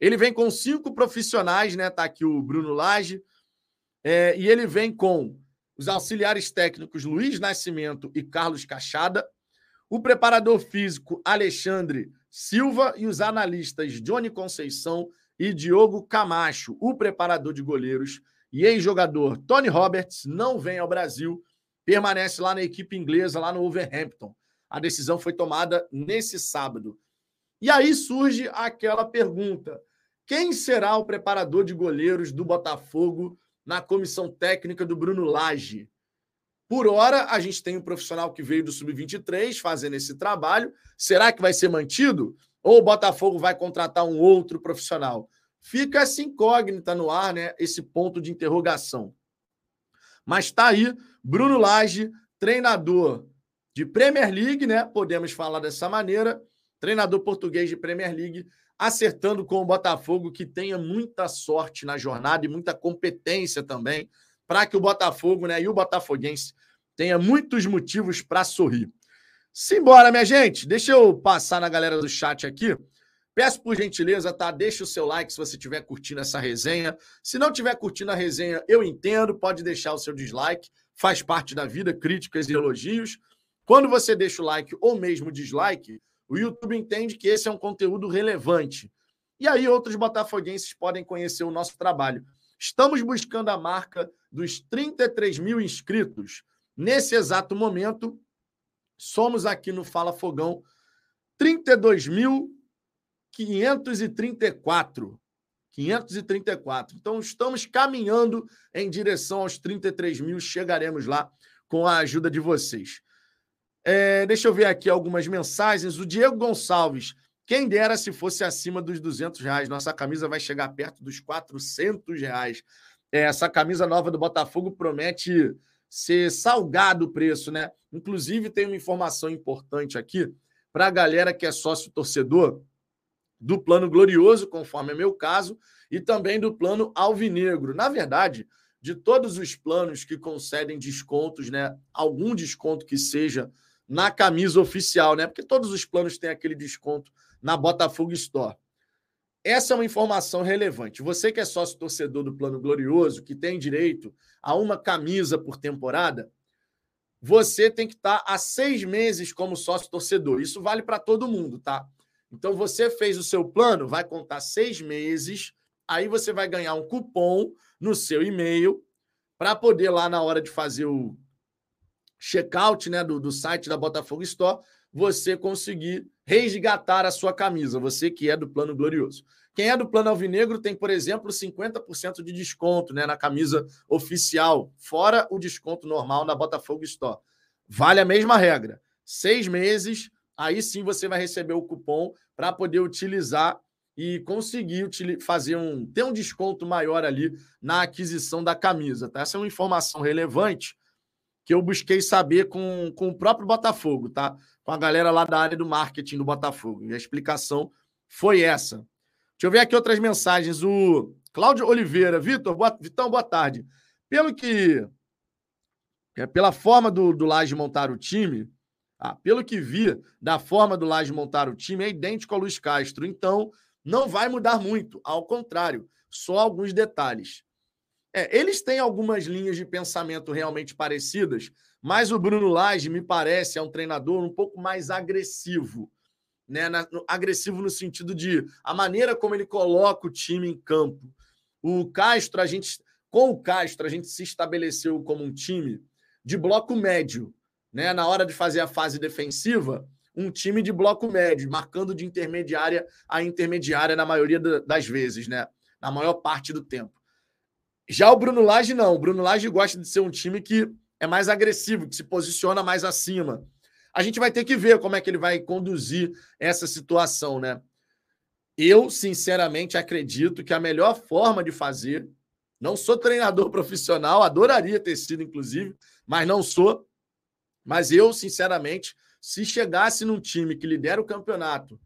Ele vem com cinco profissionais, né? Tá aqui o Bruno Lage. É, e ele vem com os auxiliares técnicos Luiz Nascimento e Carlos Cachada, o preparador físico Alexandre Silva e os analistas Johnny Conceição e Diogo Camacho. O preparador de goleiros e ex-jogador Tony Roberts não vem ao Brasil permanece lá na equipe inglesa, lá no Overhampton. A decisão foi tomada nesse sábado. E aí surge aquela pergunta: quem será o preparador de goleiros do Botafogo na comissão técnica do Bruno Lage? Por hora, a gente tem um profissional que veio do Sub-23 fazendo esse trabalho. Será que vai ser mantido? Ou o Botafogo vai contratar um outro profissional? Fica essa incógnita no ar, né? Esse ponto de interrogação. Mas está aí Bruno Lage, treinador de Premier League, né? Podemos falar dessa maneira. Treinador português de Premier League, acertando com o Botafogo, que tenha muita sorte na jornada e muita competência também, para que o Botafogo né, e o Botafoguense tenha muitos motivos para sorrir. Simbora, minha gente. Deixa eu passar na galera do chat aqui. Peço por gentileza, tá? Deixa o seu like se você estiver curtindo essa resenha. Se não estiver curtindo a resenha, eu entendo, pode deixar o seu dislike, faz parte da vida, críticas e elogios. Quando você deixa o like ou mesmo dislike, o YouTube entende que esse é um conteúdo relevante. E aí outros botafoguenses podem conhecer o nosso trabalho. Estamos buscando a marca dos 33 mil inscritos. Nesse exato momento, somos aqui no Fala Fogão 32.534. 534. Então, estamos caminhando em direção aos 33 mil. Chegaremos lá com a ajuda de vocês. É, deixa eu ver aqui algumas mensagens. O Diego Gonçalves. Quem dera se fosse acima dos 200 reais. Nossa camisa vai chegar perto dos 400 reais. É, essa camisa nova do Botafogo promete ser salgado o preço, né? Inclusive, tem uma informação importante aqui para a galera que é sócio torcedor do plano glorioso, conforme é meu caso, e também do plano alvinegro. Na verdade, de todos os planos que concedem descontos, né? Algum desconto que seja na camisa oficial, né? Porque todos os planos têm aquele desconto na Botafogo Store. Essa é uma informação relevante. Você que é sócio torcedor do Plano Glorioso, que tem direito a uma camisa por temporada, você tem que estar há seis meses como sócio torcedor. Isso vale para todo mundo, tá? Então você fez o seu plano, vai contar seis meses, aí você vai ganhar um cupom no seu e-mail para poder lá na hora de fazer o checkout né, do, do site da Botafogo Store, você conseguir resgatar a sua camisa, você que é do plano glorioso. Quem é do plano alvinegro tem, por exemplo, 50% de desconto né, na camisa oficial, fora o desconto normal na Botafogo Store. Vale a mesma regra. Seis meses, aí sim você vai receber o cupom para poder utilizar e conseguir fazer um ter um desconto maior ali na aquisição da camisa. Tá? Essa é uma informação relevante que eu busquei saber com, com o próprio Botafogo, tá? Com a galera lá da área do marketing do Botafogo. E a explicação foi essa. Deixa eu ver aqui outras mensagens. O Cláudio Oliveira, Vitor, boa, Vitão, boa tarde. Pelo que. É, pela forma do, do Laje montar o time, ah, pelo que vi da forma do Laje montar o time, é idêntico ao Luiz Castro. Então, não vai mudar muito. Ao contrário, só alguns detalhes. É, eles têm algumas linhas de pensamento realmente parecidas, mas o Bruno Lage, me parece, é um treinador um pouco mais agressivo. Né? Na, no, agressivo no sentido de a maneira como ele coloca o time em campo. O Castro, a gente, com o Castro, a gente se estabeleceu como um time de bloco médio. Né? Na hora de fazer a fase defensiva, um time de bloco médio, marcando de intermediária a intermediária na maioria das vezes, né? na maior parte do tempo. Já o Bruno Lage não. O Bruno Lage gosta de ser um time que é mais agressivo, que se posiciona mais acima. A gente vai ter que ver como é que ele vai conduzir essa situação, né? Eu, sinceramente, acredito que a melhor forma de fazer, não sou treinador profissional, adoraria ter sido, inclusive, mas não sou. Mas eu, sinceramente, se chegasse num time que lidera o campeonato,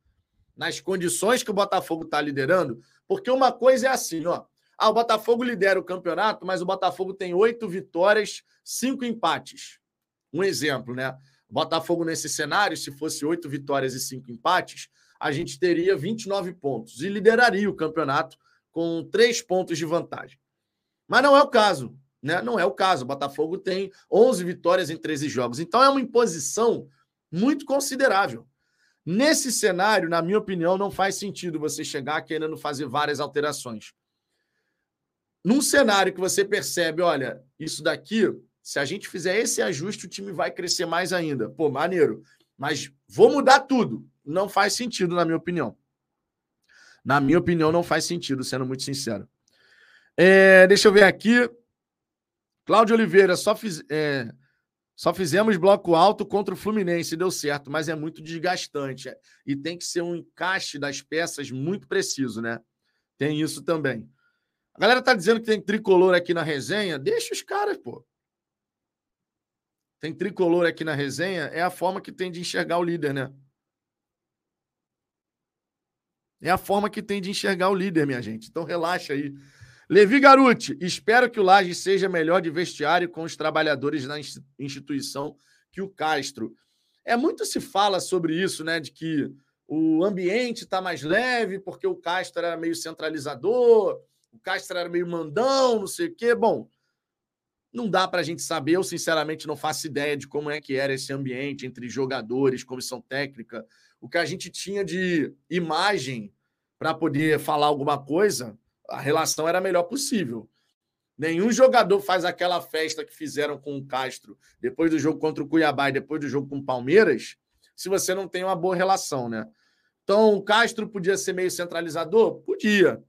nas condições que o Botafogo está liderando, porque uma coisa é assim, ó. Ah, o Botafogo lidera o campeonato, mas o Botafogo tem oito vitórias, cinco empates. Um exemplo, né? O Botafogo, nesse cenário, se fosse oito vitórias e cinco empates, a gente teria 29 pontos e lideraria o campeonato com três pontos de vantagem. Mas não é o caso, né? Não é o caso. O Botafogo tem 11 vitórias em 13 jogos. Então é uma imposição muito considerável. Nesse cenário, na minha opinião, não faz sentido você chegar querendo fazer várias alterações num cenário que você percebe, olha, isso daqui, se a gente fizer esse ajuste, o time vai crescer mais ainda. Pô, maneiro. Mas vou mudar tudo. Não faz sentido, na minha opinião. Na minha opinião, não faz sentido, sendo muito sincero. É, deixa eu ver aqui. Cláudio Oliveira, só, fiz, é, só fizemos bloco alto contra o Fluminense, deu certo, mas é muito desgastante. É, e tem que ser um encaixe das peças muito preciso, né? Tem isso também. A galera tá dizendo que tem tricolor aqui na resenha. Deixa os caras, pô. Tem tricolor aqui na resenha. É a forma que tem de enxergar o líder, né? É a forma que tem de enxergar o líder, minha gente. Então relaxa aí. Levi Garuti, espero que o Laje seja melhor de vestiário com os trabalhadores da instituição que o Castro. É muito se fala sobre isso, né? De que o ambiente está mais leve porque o Castro era meio centralizador, o Castro era meio mandão, não sei o quê. Bom, não dá para a gente saber. Eu, sinceramente, não faço ideia de como é que era esse ambiente entre jogadores, comissão técnica. O que a gente tinha de imagem para poder falar alguma coisa, a relação era a melhor possível. Nenhum jogador faz aquela festa que fizeram com o Castro depois do jogo contra o Cuiabá e depois do jogo com o Palmeiras, se você não tem uma boa relação, né? Então, o Castro podia ser meio centralizador? Podia.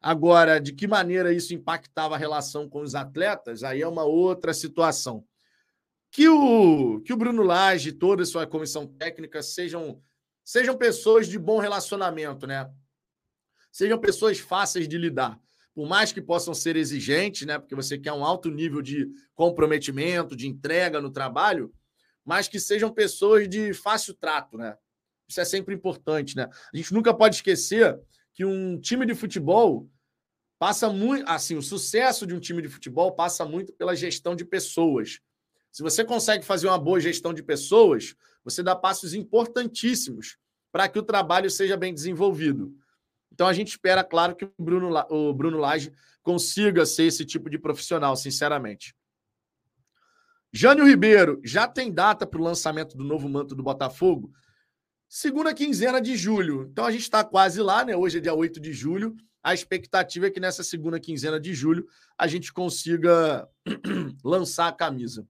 Agora, de que maneira isso impactava a relação com os atletas? Aí é uma outra situação. Que o, que o Bruno Lage e toda a sua comissão técnica sejam, sejam pessoas de bom relacionamento, né? Sejam pessoas fáceis de lidar por mais que possam ser exigentes, né? Porque você quer um alto nível de comprometimento, de entrega no trabalho, mas que sejam pessoas de fácil trato, né? Isso é sempre importante, né? A gente nunca pode esquecer que um time de futebol passa muito, assim, o sucesso de um time de futebol passa muito pela gestão de pessoas. Se você consegue fazer uma boa gestão de pessoas, você dá passos importantíssimos para que o trabalho seja bem desenvolvido. Então a gente espera, claro, que o Bruno, o Bruno Lage consiga ser esse tipo de profissional, sinceramente. Jânio Ribeiro, já tem data para o lançamento do novo manto do Botafogo? Segunda quinzena de julho. Então a gente está quase lá, né? Hoje é dia 8 de julho. A expectativa é que nessa segunda quinzena de julho a gente consiga lançar a camisa.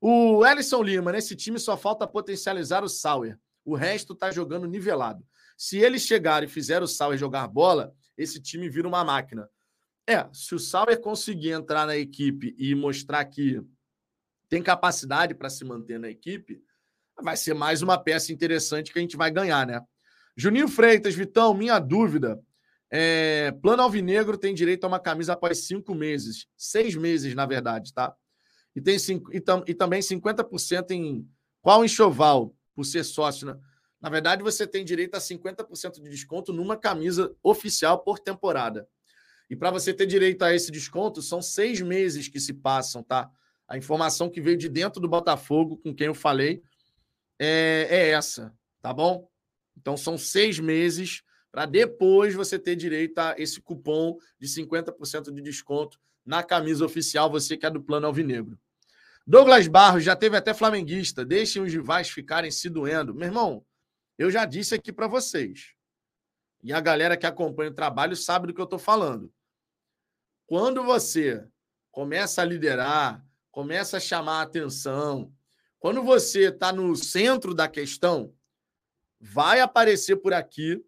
O Ellison Lima, nesse time só falta potencializar o Sauer. O resto está jogando nivelado. Se eles chegarem e fizerem o Sauer jogar bola, esse time vira uma máquina. É, se o Sauer conseguir entrar na equipe e mostrar que tem capacidade para se manter na equipe, vai ser mais uma peça interessante que a gente vai ganhar, né? Juninho Freitas, Vitão, minha dúvida. É, Plano Alvinegro tem direito a uma camisa após cinco meses. Seis meses, na verdade, tá? E, tem cinco, e, tam, e também 50% em qual enxoval, por ser sócio, né? Na verdade, você tem direito a 50% de desconto numa camisa oficial por temporada. E para você ter direito a esse desconto, são seis meses que se passam, tá? A informação que veio de dentro do Botafogo, com quem eu falei, é, é essa, tá bom? Então, são seis meses para depois você ter direito a esse cupom de 50% de desconto na camisa oficial, você que é do Plano Alvinegro. Douglas Barros já teve até flamenguista. Deixem os rivais ficarem se doendo. Meu irmão, eu já disse aqui para vocês. E a galera que acompanha o trabalho sabe do que eu estou falando. Quando você começa a liderar, começa a chamar a atenção, quando você está no centro da questão, vai aparecer por aqui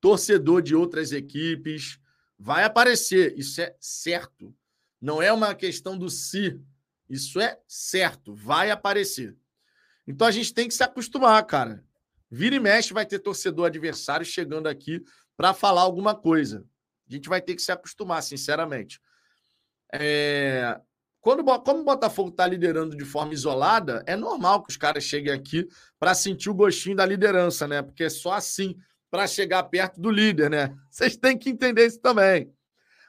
torcedor de outras equipes, vai aparecer, isso é certo. Não é uma questão do se, isso é certo, vai aparecer. Então a gente tem que se acostumar, cara. Vira e mexe vai ter torcedor adversário chegando aqui para falar alguma coisa. A gente vai ter que se acostumar, sinceramente. É... Quando, como o Botafogo está liderando de forma isolada, é normal que os caras cheguem aqui para sentir o gostinho da liderança, né? Porque é só assim para chegar perto do líder, né? Vocês têm que entender isso também.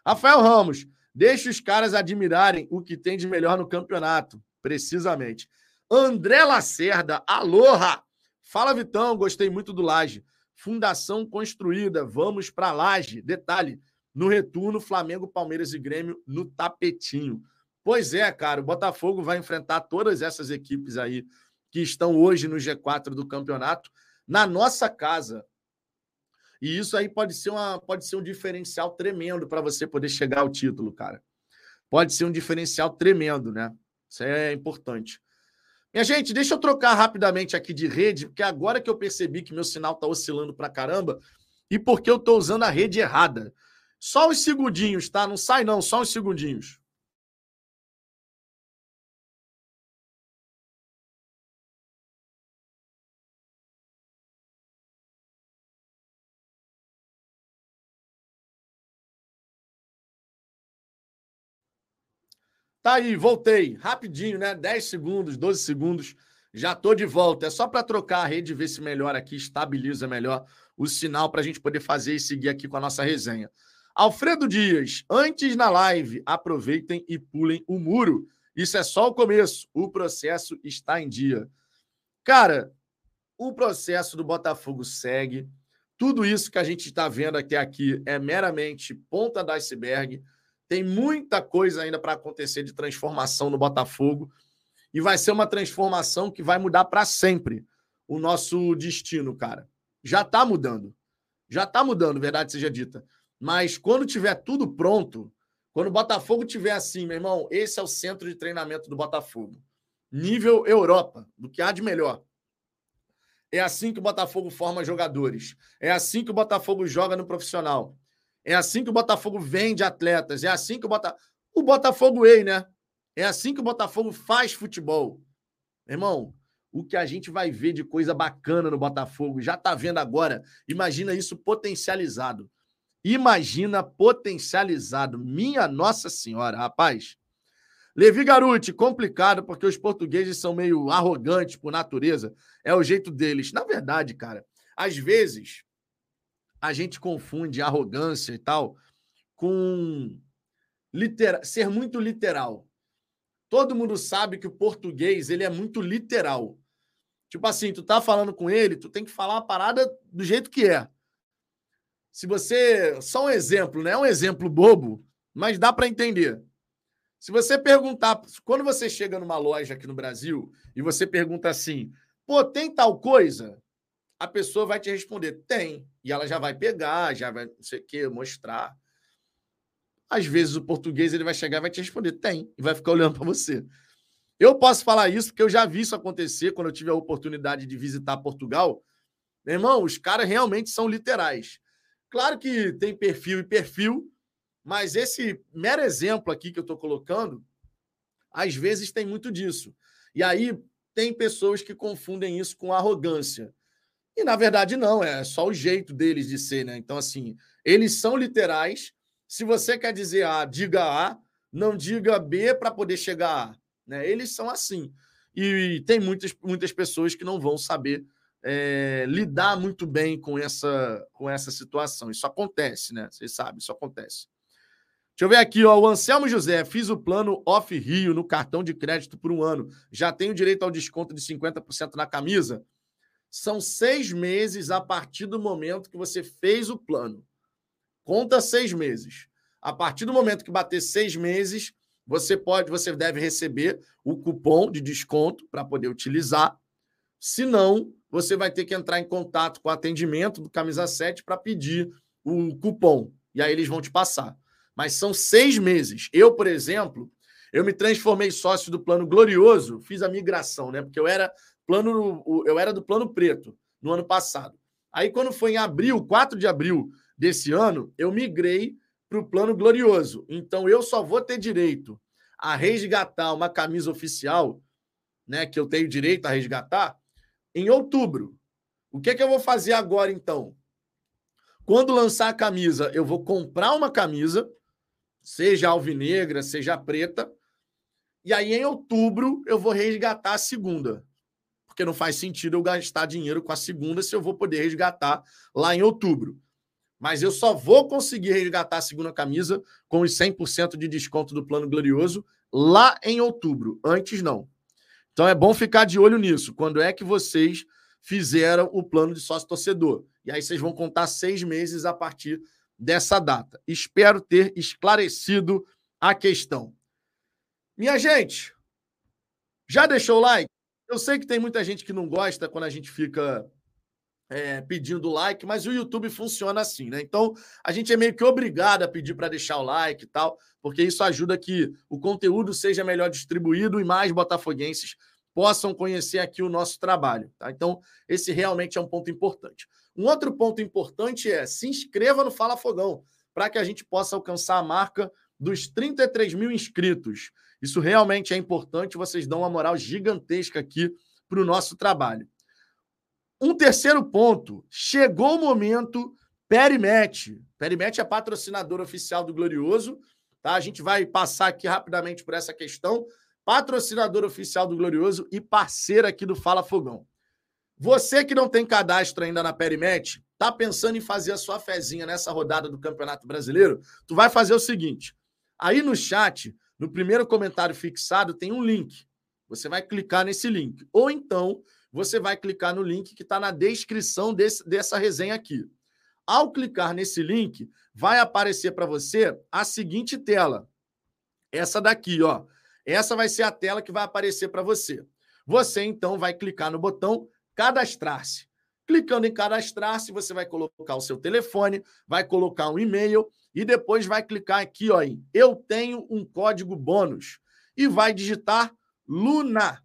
Rafael Ramos, deixe os caras admirarem o que tem de melhor no campeonato, precisamente. André Lacerda, aloha! Fala, Vitão, gostei muito do Laje. Fundação construída, vamos para Laje. Detalhe, no retorno, Flamengo, Palmeiras e Grêmio no tapetinho. Pois é, cara, o Botafogo vai enfrentar todas essas equipes aí que estão hoje no G4 do campeonato na nossa casa. E isso aí pode ser, uma, pode ser um diferencial tremendo para você poder chegar ao título, cara. Pode ser um diferencial tremendo, né? Isso é importante. Minha gente, deixa eu trocar rapidamente aqui de rede, porque agora que eu percebi que meu sinal está oscilando para caramba e porque eu estou usando a rede errada. Só os segundinhos, tá? Não sai não, só os segundinhos. Tá aí, voltei. Rapidinho, né? 10 segundos, 12 segundos. Já estou de volta. É só para trocar a rede, ver se melhora aqui, estabiliza melhor o sinal para a gente poder fazer e seguir aqui com a nossa resenha. Alfredo Dias, antes na live, aproveitem e pulem o muro. Isso é só o começo. O processo está em dia. Cara, o processo do Botafogo segue. Tudo isso que a gente está vendo até aqui é meramente ponta do iceberg. Tem muita coisa ainda para acontecer de transformação no Botafogo. E vai ser uma transformação que vai mudar para sempre o nosso destino, cara. Já está mudando. Já está mudando, verdade seja dita. Mas quando tiver tudo pronto, quando o Botafogo tiver assim, meu irmão, esse é o centro de treinamento do Botafogo. Nível Europa, do que há de melhor. É assim que o Botafogo forma jogadores. É assim que o Botafogo joga no profissional. É assim que o Botafogo vende atletas. É assim que o Botafogo. O Botafogo Ei, né? É assim que o Botafogo faz futebol. Irmão, o que a gente vai ver de coisa bacana no Botafogo, já está vendo agora. Imagina isso potencializado. Imagina potencializado. Minha Nossa Senhora, rapaz. Levi Garuti, complicado, porque os portugueses são meio arrogantes por natureza. É o jeito deles. Na verdade, cara, às vezes a gente confunde arrogância e tal com literal, ser muito literal. Todo mundo sabe que o português ele é muito literal. Tipo assim, tu tá falando com ele, tu tem que falar a parada do jeito que é. Se você. Só um exemplo, né? É um exemplo bobo, mas dá para entender. Se você perguntar, quando você chega numa loja aqui no Brasil e você pergunta assim, pô, tem tal coisa? A pessoa vai te responder, tem. E ela já vai pegar, já vai, não sei o quê, mostrar. Às vezes o português ele vai chegar e vai te responder, tem, e vai ficar olhando para você. Eu posso falar isso porque eu já vi isso acontecer quando eu tive a oportunidade de visitar Portugal. Meu irmão, os caras realmente são literais. Claro que tem perfil e perfil, mas esse mero exemplo aqui que eu estou colocando, às vezes tem muito disso. E aí tem pessoas que confundem isso com arrogância. E na verdade não, é só o jeito deles de ser, né? Então, assim, eles são literais, se você quer dizer A, diga A, não diga B para poder chegar a A. Né? Eles são assim. E tem muitas, muitas pessoas que não vão saber é, lidar muito bem com essa, com essa situação. Isso acontece, né? Vocês sabem, isso acontece. Deixa eu ver aqui, ó. O Anselmo José, fiz o plano Off Rio no cartão de crédito por um ano. Já tenho direito ao desconto de 50% na camisa. São seis meses a partir do momento que você fez o plano. Conta seis meses. A partir do momento que bater seis meses, você pode, você deve receber o cupom de desconto para poder utilizar. Se não, você vai ter que entrar em contato com o atendimento do Camisa 7 para pedir o cupom. E aí eles vão te passar. Mas são seis meses. Eu, por exemplo, eu me transformei sócio do plano glorioso, fiz a migração, né? Porque eu era plano, eu era do plano preto no ano passado. Aí, quando foi em abril, 4 de abril desse ano, eu migrei para o plano glorioso. Então, eu só vou ter direito a resgatar uma camisa oficial, né, que eu tenho direito a resgatar, em outubro. O que, é que eu vou fazer agora, então? Quando lançar a camisa, eu vou comprar uma camisa, seja alvinegra, seja preta, e aí em outubro eu vou resgatar a segunda. Porque não faz sentido eu gastar dinheiro com a segunda se eu vou poder resgatar lá em outubro. Mas eu só vou conseguir resgatar a segunda camisa com os 100% de desconto do Plano Glorioso lá em outubro. Antes, não. Então é bom ficar de olho nisso. Quando é que vocês fizeram o plano de sócio torcedor? E aí vocês vão contar seis meses a partir dessa data. Espero ter esclarecido a questão. Minha gente, já deixou o like? Eu sei que tem muita gente que não gosta quando a gente fica é, pedindo like, mas o YouTube funciona assim, né? Então a gente é meio que obrigado a pedir para deixar o like e tal, porque isso ajuda que o conteúdo seja melhor distribuído e mais botafoguenses possam conhecer aqui o nosso trabalho, tá? Então esse realmente é um ponto importante. Um outro ponto importante é se inscreva no Fala Fogão para que a gente possa alcançar a marca dos 33 mil inscritos. Isso realmente é importante, vocês dão uma moral gigantesca aqui para o nosso trabalho. Um terceiro ponto, chegou o momento Perimet. Perimet é patrocinador oficial do Glorioso, tá? A gente vai passar aqui rapidamente por essa questão. patrocinador oficial do Glorioso e parceiro aqui do Fala Fogão. Você que não tem cadastro ainda na Perimet, tá pensando em fazer a sua fezinha nessa rodada do Campeonato Brasileiro, tu vai fazer o seguinte: aí no chat, no primeiro comentário fixado, tem um link. Você vai clicar nesse link. Ou então, você vai clicar no link que está na descrição desse, dessa resenha aqui. Ao clicar nesse link, vai aparecer para você a seguinte tela. Essa daqui, ó. Essa vai ser a tela que vai aparecer para você. Você então vai clicar no botão cadastrar-se. Clicando em cadastrar-se, você vai colocar o seu telefone, vai colocar um e-mail e depois vai clicar aqui ó, em eu tenho um código bônus e vai digitar Luna,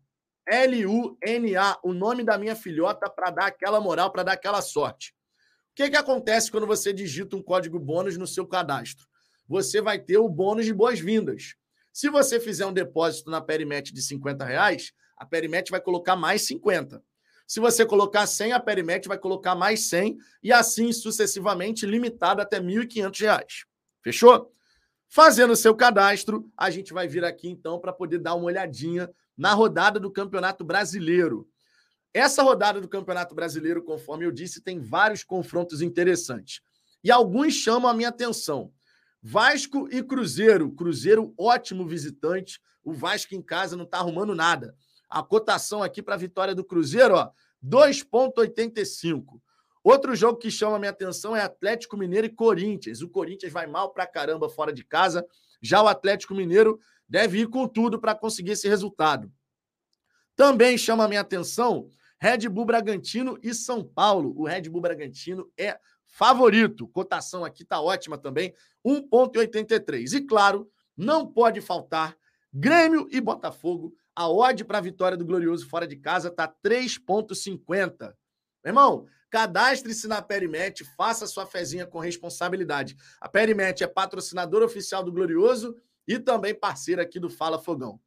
L-U-N-A, o nome da minha filhota para dar aquela moral, para dar aquela sorte. O que, que acontece quando você digita um código bônus no seu cadastro? Você vai ter o bônus de boas-vindas. Se você fizer um depósito na Perimet de 50 reais, a Perimet vai colocar mais 50. Se você colocar 100, a Perimet vai colocar mais 100 e assim sucessivamente, limitado até R$ 1.500. Fechou? Fazendo o seu cadastro, a gente vai vir aqui então para poder dar uma olhadinha na rodada do Campeonato Brasileiro. Essa rodada do Campeonato Brasileiro, conforme eu disse, tem vários confrontos interessantes. E alguns chamam a minha atenção. Vasco e Cruzeiro. Cruzeiro, ótimo visitante. O Vasco em casa não está arrumando nada. A cotação aqui para a vitória do Cruzeiro, ó, 2,85. Outro jogo que chama minha atenção é Atlético Mineiro e Corinthians. O Corinthians vai mal para caramba fora de casa. Já o Atlético Mineiro deve ir com tudo para conseguir esse resultado. Também chama minha atenção Red Bull Bragantino e São Paulo. O Red Bull Bragantino é favorito. Cotação aqui tá ótima também, 1.83. E claro, não pode faltar Grêmio e Botafogo. A odd para a vitória do Glorioso fora de casa tá 3.50. Meu irmão, cadastre-se na Perimet, faça sua fezinha com responsabilidade. A Perimet é patrocinador oficial do Glorioso e também parceira aqui do Fala Fogão.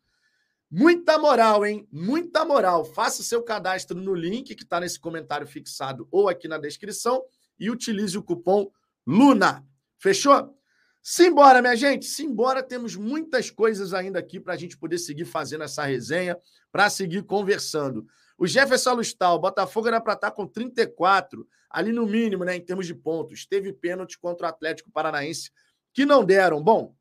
Muita moral, hein? Muita moral. Faça o seu cadastro no link que está nesse comentário fixado ou aqui na descrição e utilize o cupom LUNA. Fechou? Simbora, minha gente, simbora. Temos muitas coisas ainda aqui para a gente poder seguir fazendo essa resenha, para seguir conversando. O Jefferson Alustal, Botafogo era para estar tá com 34, ali no mínimo, né, em termos de pontos. Teve pênalti contra o Atlético Paranaense, que não deram. Bom,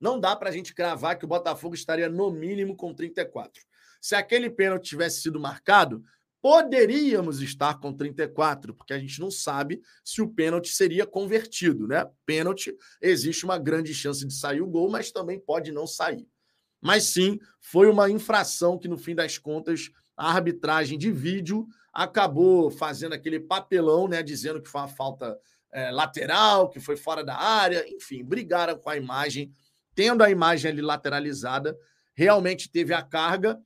não dá para a gente cravar que o Botafogo estaria no mínimo com 34. Se aquele pênalti tivesse sido marcado, Poderíamos estar com 34, porque a gente não sabe se o pênalti seria convertido, né? Pênalti, existe uma grande chance de sair o gol, mas também pode não sair. Mas sim, foi uma infração que, no fim das contas, a arbitragem de vídeo acabou fazendo aquele papelão, né? Dizendo que foi uma falta é, lateral, que foi fora da área, enfim, brigaram com a imagem, tendo a imagem ali lateralizada, realmente teve a carga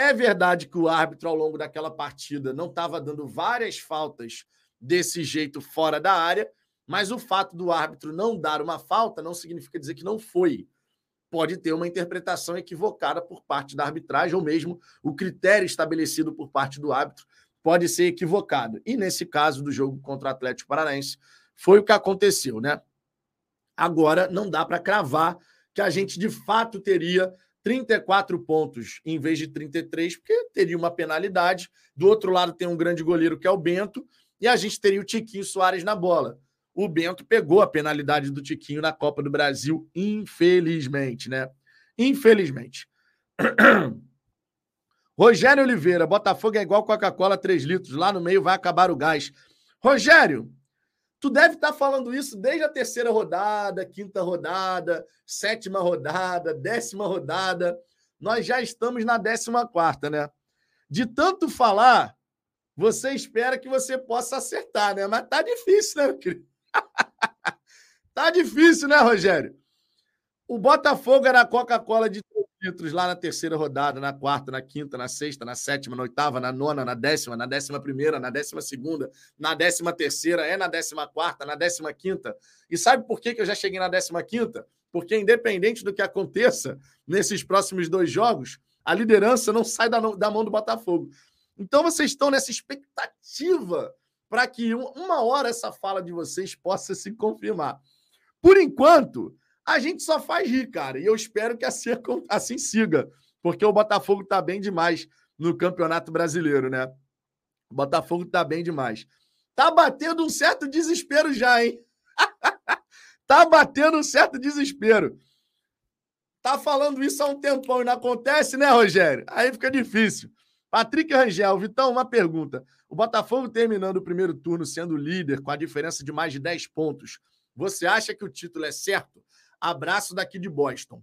é verdade que o árbitro, ao longo daquela partida, não estava dando várias faltas desse jeito fora da área, mas o fato do árbitro não dar uma falta não significa dizer que não foi. Pode ter uma interpretação equivocada por parte da arbitragem, ou mesmo o critério estabelecido por parte do árbitro pode ser equivocado. E nesse caso do jogo contra o Atlético Paranaense, foi o que aconteceu, né? Agora não dá para cravar que a gente de fato teria 34 pontos em vez de 33, porque teria uma penalidade. Do outro lado tem um grande goleiro que é o Bento, e a gente teria o Tiquinho Soares na bola. O Bento pegou a penalidade do Tiquinho na Copa do Brasil, infelizmente, né? Infelizmente. Rogério Oliveira, Botafogo é igual Coca-Cola 3 litros, lá no meio vai acabar o gás. Rogério, Tu deve estar tá falando isso desde a terceira rodada, quinta rodada, sétima rodada, décima rodada. Nós já estamos na décima quarta, né? De tanto falar, você espera que você possa acertar, né? Mas tá difícil, né, meu tá difícil, né, Rogério? O Botafogo era a Coca-Cola de lá na terceira rodada, na quarta, na quinta, na sexta, na sétima, na oitava, na nona, na décima, na décima primeira, na décima segunda, na décima terceira, é na décima quarta, na décima quinta. E sabe por que, eu já cheguei na décima quinta? Porque, independente do que aconteça nesses próximos dois jogos, a liderança não sai da mão do Botafogo. Então, vocês estão nessa expectativa para que uma hora essa fala de vocês possa se confirmar. Por enquanto, a gente só faz rir, cara. E eu espero que assim, assim siga. porque o Botafogo está bem demais no Campeonato Brasileiro, né? O Botafogo está bem demais. Tá batendo um certo desespero já, hein? tá batendo um certo desespero. Tá falando isso há um tempão e não acontece, né, Rogério? Aí fica difícil. Patrick Rangel, Vitão, uma pergunta. O Botafogo terminando o primeiro turno sendo líder com a diferença de mais de 10 pontos. Você acha que o título é certo? Abraço daqui de Boston.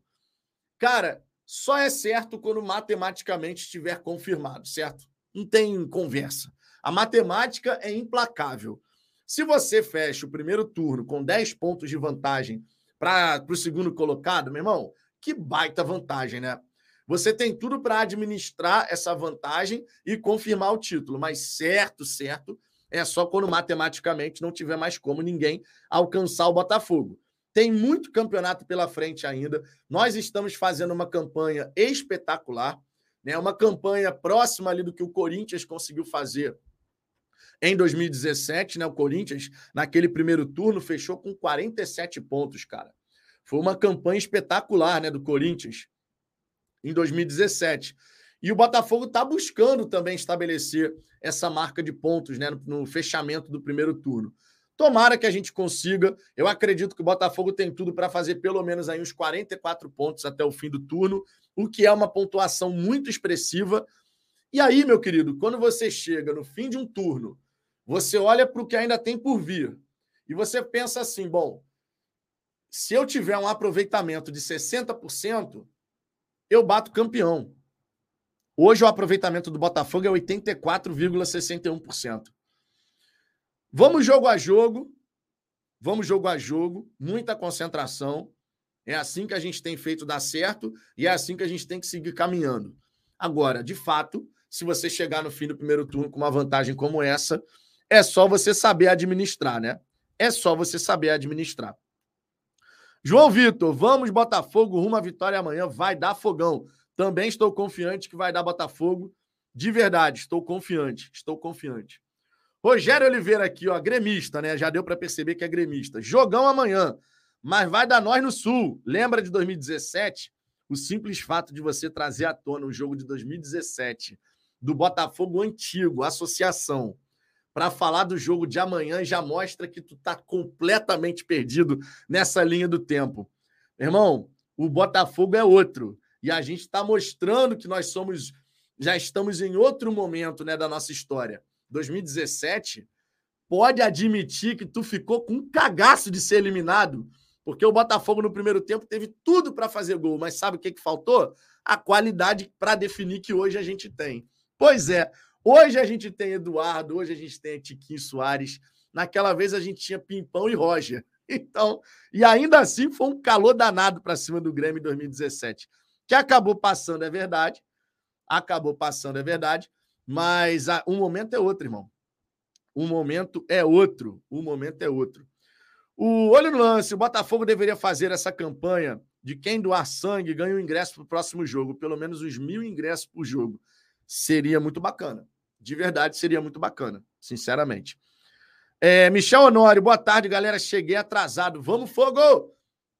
Cara, só é certo quando matematicamente estiver confirmado, certo? Não tem conversa. A matemática é implacável. Se você fecha o primeiro turno com 10 pontos de vantagem para o segundo colocado, meu irmão, que baita vantagem, né? Você tem tudo para administrar essa vantagem e confirmar o título, mas certo, certo, é só quando matematicamente não tiver mais como ninguém alcançar o Botafogo. Tem muito campeonato pela frente ainda. Nós estamos fazendo uma campanha espetacular, né? Uma campanha próxima ali do que o Corinthians conseguiu fazer em 2017, né? O Corinthians, naquele primeiro turno, fechou com 47 pontos, cara. Foi uma campanha espetacular, né, do Corinthians em 2017. E o Botafogo está buscando também estabelecer essa marca de pontos né, no, fechamento do primeiro turno. Tomara que a gente consiga. Eu acredito que o Botafogo tem tudo para fazer pelo menos aí uns 44 pontos até o fim do turno, o que é uma pontuação muito expressiva. E aí, meu querido, quando você chega no fim de um turno, você olha para o que ainda tem por vir e você pensa assim: bom, se eu tiver um aproveitamento de 60%, eu bato campeão. Hoje o aproveitamento do Botafogo é 84,61%. Vamos jogo a jogo. Vamos jogo a jogo, muita concentração. É assim que a gente tem feito dar certo e é assim que a gente tem que seguir caminhando. Agora, de fato, se você chegar no fim do primeiro turno com uma vantagem como essa, é só você saber administrar, né? É só você saber administrar. João Vitor, vamos Botafogo rumo à vitória amanhã, vai dar fogão. Também estou confiante que vai dar Botafogo. De verdade, estou confiante, estou confiante. Rogério Oliveira aqui, ó, gremista, né? Já deu para perceber que é gremista. Jogão amanhã, mas vai dar nós no Sul. Lembra de 2017? O simples fato de você trazer à tona um jogo de 2017 do Botafogo antigo, associação, para falar do jogo de amanhã já mostra que tu tá completamente perdido nessa linha do tempo. Irmão, o Botafogo é outro e a gente está mostrando que nós somos já estamos em outro momento, né, da nossa história. 2017 pode admitir que tu ficou com um cagaço de ser eliminado, porque o Botafogo no primeiro tempo teve tudo para fazer gol, mas sabe o que que faltou? A qualidade para definir que hoje a gente tem. Pois é, Hoje a gente tem Eduardo, hoje a gente tem Tiquinho Soares. Naquela vez a gente tinha Pimpão e Roger. Então, e ainda assim foi um calor danado para cima do Grêmio em 2017. Que acabou passando, é verdade. Acabou passando, é verdade. Mas um momento é outro, irmão. Um momento é outro. Um momento é outro. O olho no lance, o Botafogo deveria fazer essa campanha de quem doar sangue ganha o ingresso para o próximo jogo, pelo menos os mil ingressos por jogo. Seria muito bacana. De verdade, seria muito bacana, sinceramente. É, Michel Honório, boa tarde, galera. Cheguei atrasado. Vamos, fogo!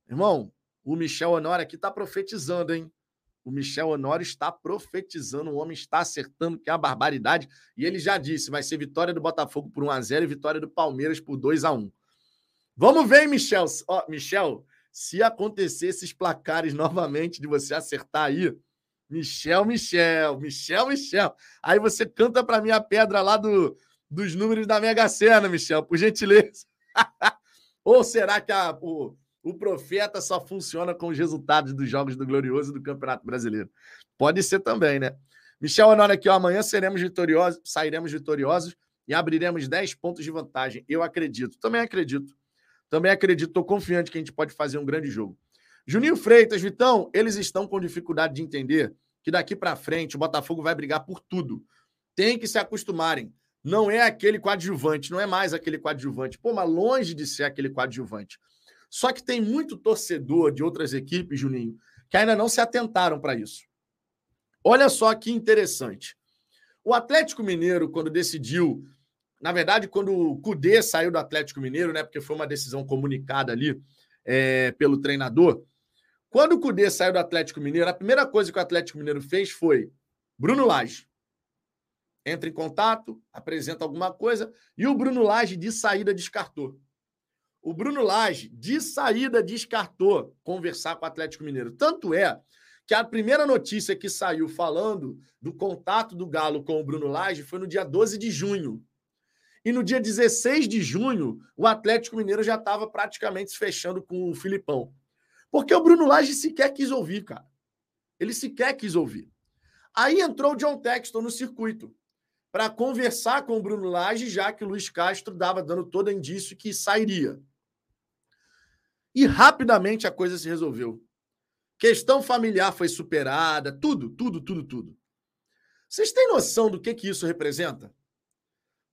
Irmão, o Michel Honório aqui está profetizando, hein? O Michel Honório está profetizando, o homem está acertando, que é a barbaridade. E ele já disse: vai ser vitória do Botafogo por 1x0 e vitória do Palmeiras por 2x1. Vamos ver, hein, Michel. Ó, Michel, se acontecer esses placares novamente de você acertar aí, Michel, Michel, Michel, Michel. Aí você canta para mim a pedra lá do, dos números da Mega Sena, Michel, por gentileza. Ou será que a, o, o profeta só funciona com os resultados dos jogos do Glorioso e do Campeonato Brasileiro? Pode ser também, né? Michel Honório aqui, ó, amanhã seremos vitoriosos, sairemos vitoriosos e abriremos 10 pontos de vantagem. Eu acredito. Também acredito. Também acredito, estou confiante que a gente pode fazer um grande jogo. Juninho Freitas, Vitão, eles estão com dificuldade de entender que daqui para frente o Botafogo vai brigar por tudo. Tem que se acostumarem. Não é aquele coadjuvante, não é mais aquele coadjuvante. Pô, mas longe de ser aquele coadjuvante. Só que tem muito torcedor de outras equipes, Juninho, que ainda não se atentaram para isso. Olha só que interessante. O Atlético Mineiro, quando decidiu, na verdade, quando o Cudê saiu do Atlético Mineiro, né, porque foi uma decisão comunicada ali é, pelo treinador, Quando o Cudê saiu do Atlético Mineiro, a primeira coisa que o Atlético Mineiro fez foi Bruno Lage. Entra em contato, apresenta alguma coisa, e o Bruno Lage de saída descartou. O Bruno Lage de saída descartou conversar com o Atlético Mineiro. Tanto é que a primeira notícia que saiu falando do contato do Galo com o Bruno Lage foi no dia 12 de junho. E no dia 16 de junho, o Atlético Mineiro já estava praticamente se fechando com o Filipão. Porque o Bruno Lage sequer quis ouvir, cara. Ele sequer quis ouvir. Aí entrou o John Texton no circuito para conversar com o Bruno Lage, já que o Luiz Castro dava dando todo indício que sairia. E rapidamente a coisa se resolveu. Questão familiar foi superada, tudo, tudo, tudo, tudo. Vocês têm noção do que, que isso representa?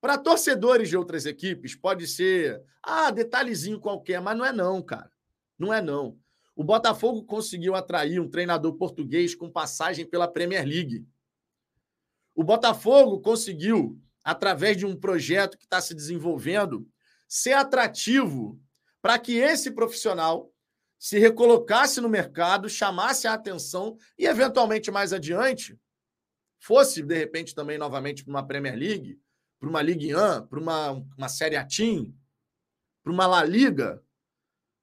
Para torcedores de outras equipes, pode ser, ah, detalhezinho qualquer, mas não é não, cara. Não é não. O Botafogo conseguiu atrair um treinador português com passagem pela Premier League. O Botafogo conseguiu, através de um projeto que está se desenvolvendo, ser atrativo para que esse profissional se recolocasse no mercado, chamasse a atenção e, eventualmente, mais adiante, fosse, de repente, também novamente para uma Premier League, para uma Ligue 1, para uma, uma Série A Team, para uma La Liga,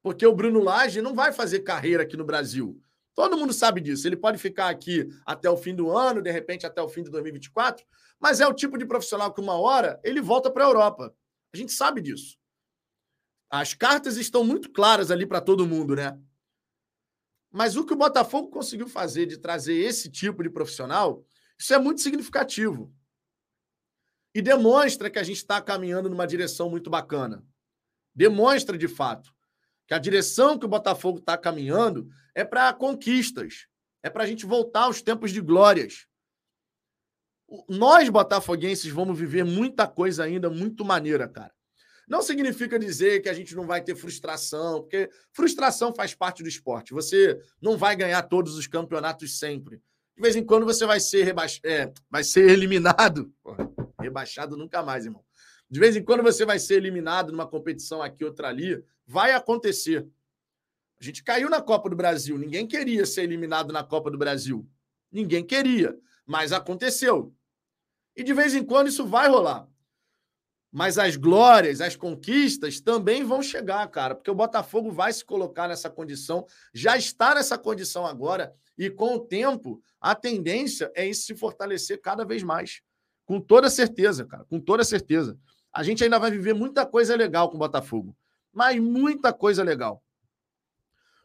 porque o Bruno Lage não vai fazer carreira aqui no Brasil. Todo mundo sabe disso. Ele pode ficar aqui até o fim do ano, de repente até o fim de 2024, mas é o tipo de profissional que uma hora ele volta para a Europa. A gente sabe disso. As cartas estão muito claras ali para todo mundo, né? Mas o que o Botafogo conseguiu fazer de trazer esse tipo de profissional, isso é muito significativo. E demonstra que a gente está caminhando numa direção muito bacana. Demonstra, de fato, que a direção que o Botafogo está caminhando é para conquistas, é para a gente voltar aos tempos de glórias. Nós, botafoguenses, vamos viver muita coisa ainda muito maneira, cara. Não significa dizer que a gente não vai ter frustração, porque frustração faz parte do esporte. Você não vai ganhar todos os campeonatos sempre. De vez em quando você vai ser, rebaix... É, vai ser eliminado. Porra, rebaixado nunca mais, irmão. De vez em quando você vai ser eliminado numa competição aqui, outra ali. Vai acontecer. A gente caiu na Copa do Brasil. Ninguém queria ser eliminado na Copa do Brasil. Ninguém queria. Mas aconteceu. E de vez em quando isso vai rolar. Mas as glórias, as conquistas também vão chegar, cara, porque o Botafogo vai se colocar nessa condição, já está nessa condição agora, e com o tempo, a tendência é isso se fortalecer cada vez mais. Com toda certeza, cara, com toda certeza. A gente ainda vai viver muita coisa legal com o Botafogo, mas muita coisa legal.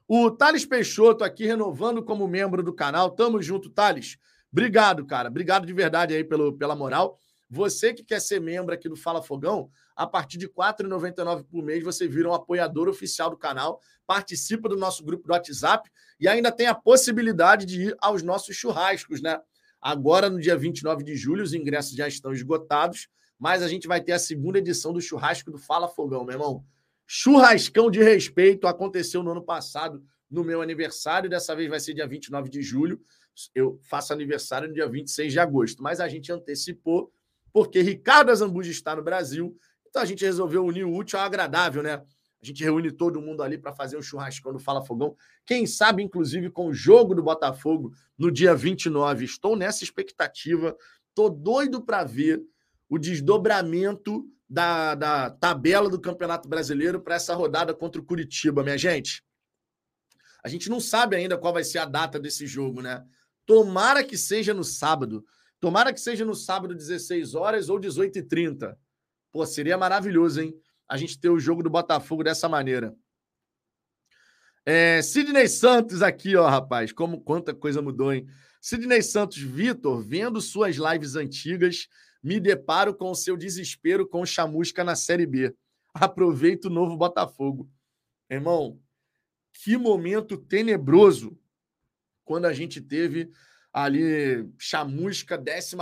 O Thales Peixoto aqui renovando como membro do canal. Tamo junto, Thales. Obrigado, cara. Obrigado de verdade aí pelo, pela moral. Você que quer ser membro aqui do Fala Fogão, a partir de R$ 4,99 por mês, você vira um apoiador oficial do canal, participa do nosso grupo do WhatsApp e ainda tem a possibilidade de ir aos nossos churrascos, né? Agora, no dia 29 de julho, os ingressos já estão esgotados, mas a gente vai ter a segunda edição do churrasco do Fala Fogão, meu irmão. Churrascão de respeito aconteceu no ano passado, no meu aniversário, dessa vez vai ser dia 29 de julho. Eu faço aniversário no dia 26 de agosto, mas a gente antecipou porque Ricardo Azambuja está no Brasil. Então a gente resolveu unir o útil ao agradável, né? A gente reúne todo mundo ali para fazer o churrascão do Fala Fogão. Quem sabe, inclusive, com o jogo do Botafogo no dia 29. Estou nessa expectativa. Estou doido para ver o desdobramento da, da tabela do Campeonato Brasileiro para essa rodada contra o Curitiba, minha gente. A gente não sabe ainda qual vai ser a data desse jogo, né? Tomara que seja no sábado. Tomara que seja no sábado, 16 horas ou 18h30. Pô, seria maravilhoso, hein? A gente ter o jogo do Botafogo dessa maneira. É, Sidney Santos aqui, ó, rapaz. Como quanta coisa mudou, hein? Sidney Santos, Vitor, vendo suas lives antigas, me deparo com o seu desespero com o Chamusca na Série B. Aproveita o novo Botafogo. Irmão, que momento tenebroso quando a gente teve ali, chamusca, 14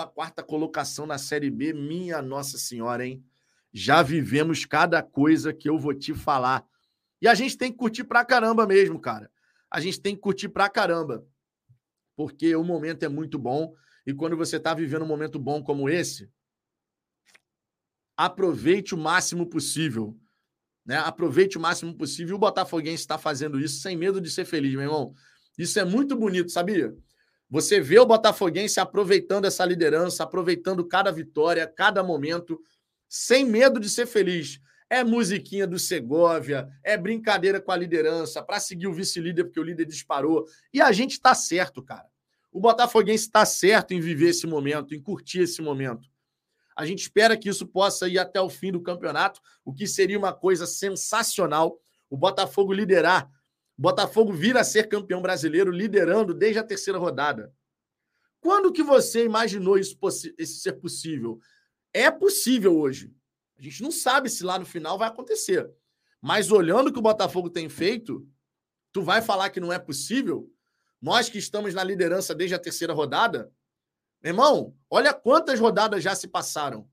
colocação na Série B. Minha Nossa Senhora, hein? Já vivemos cada coisa que eu vou te falar. E a gente tem que curtir pra caramba mesmo, cara. A gente tem que curtir pra caramba. Porque o momento é muito bom. E quando você está vivendo um momento bom como esse, aproveite o máximo possível. Né? Aproveite o máximo possível. O Botafoguense está fazendo isso sem medo de ser feliz, meu irmão. Isso é muito bonito, sabia? Você vê o Botafoguense aproveitando essa liderança, aproveitando cada vitória, cada momento, sem medo de ser feliz. É musiquinha do Segovia, é brincadeira com a liderança, para seguir o vice-líder, porque o líder disparou. E a gente está certo, cara. O Botafoguense está certo em viver esse momento, em curtir esse momento. A gente espera que isso possa ir até o fim do campeonato, o que seria uma coisa sensacional. O Botafogo liderar. Botafogo vir a ser campeão brasileiro, liderando desde a terceira rodada. Quando que você imaginou isso, isso ser possível? É possível hoje. A gente não sabe se lá no final vai acontecer. Mas olhando o que o Botafogo tem feito, tu vai falar que não é possível? Nós que estamos na liderança desde a terceira rodada, irmão, olha quantas rodadas já se passaram.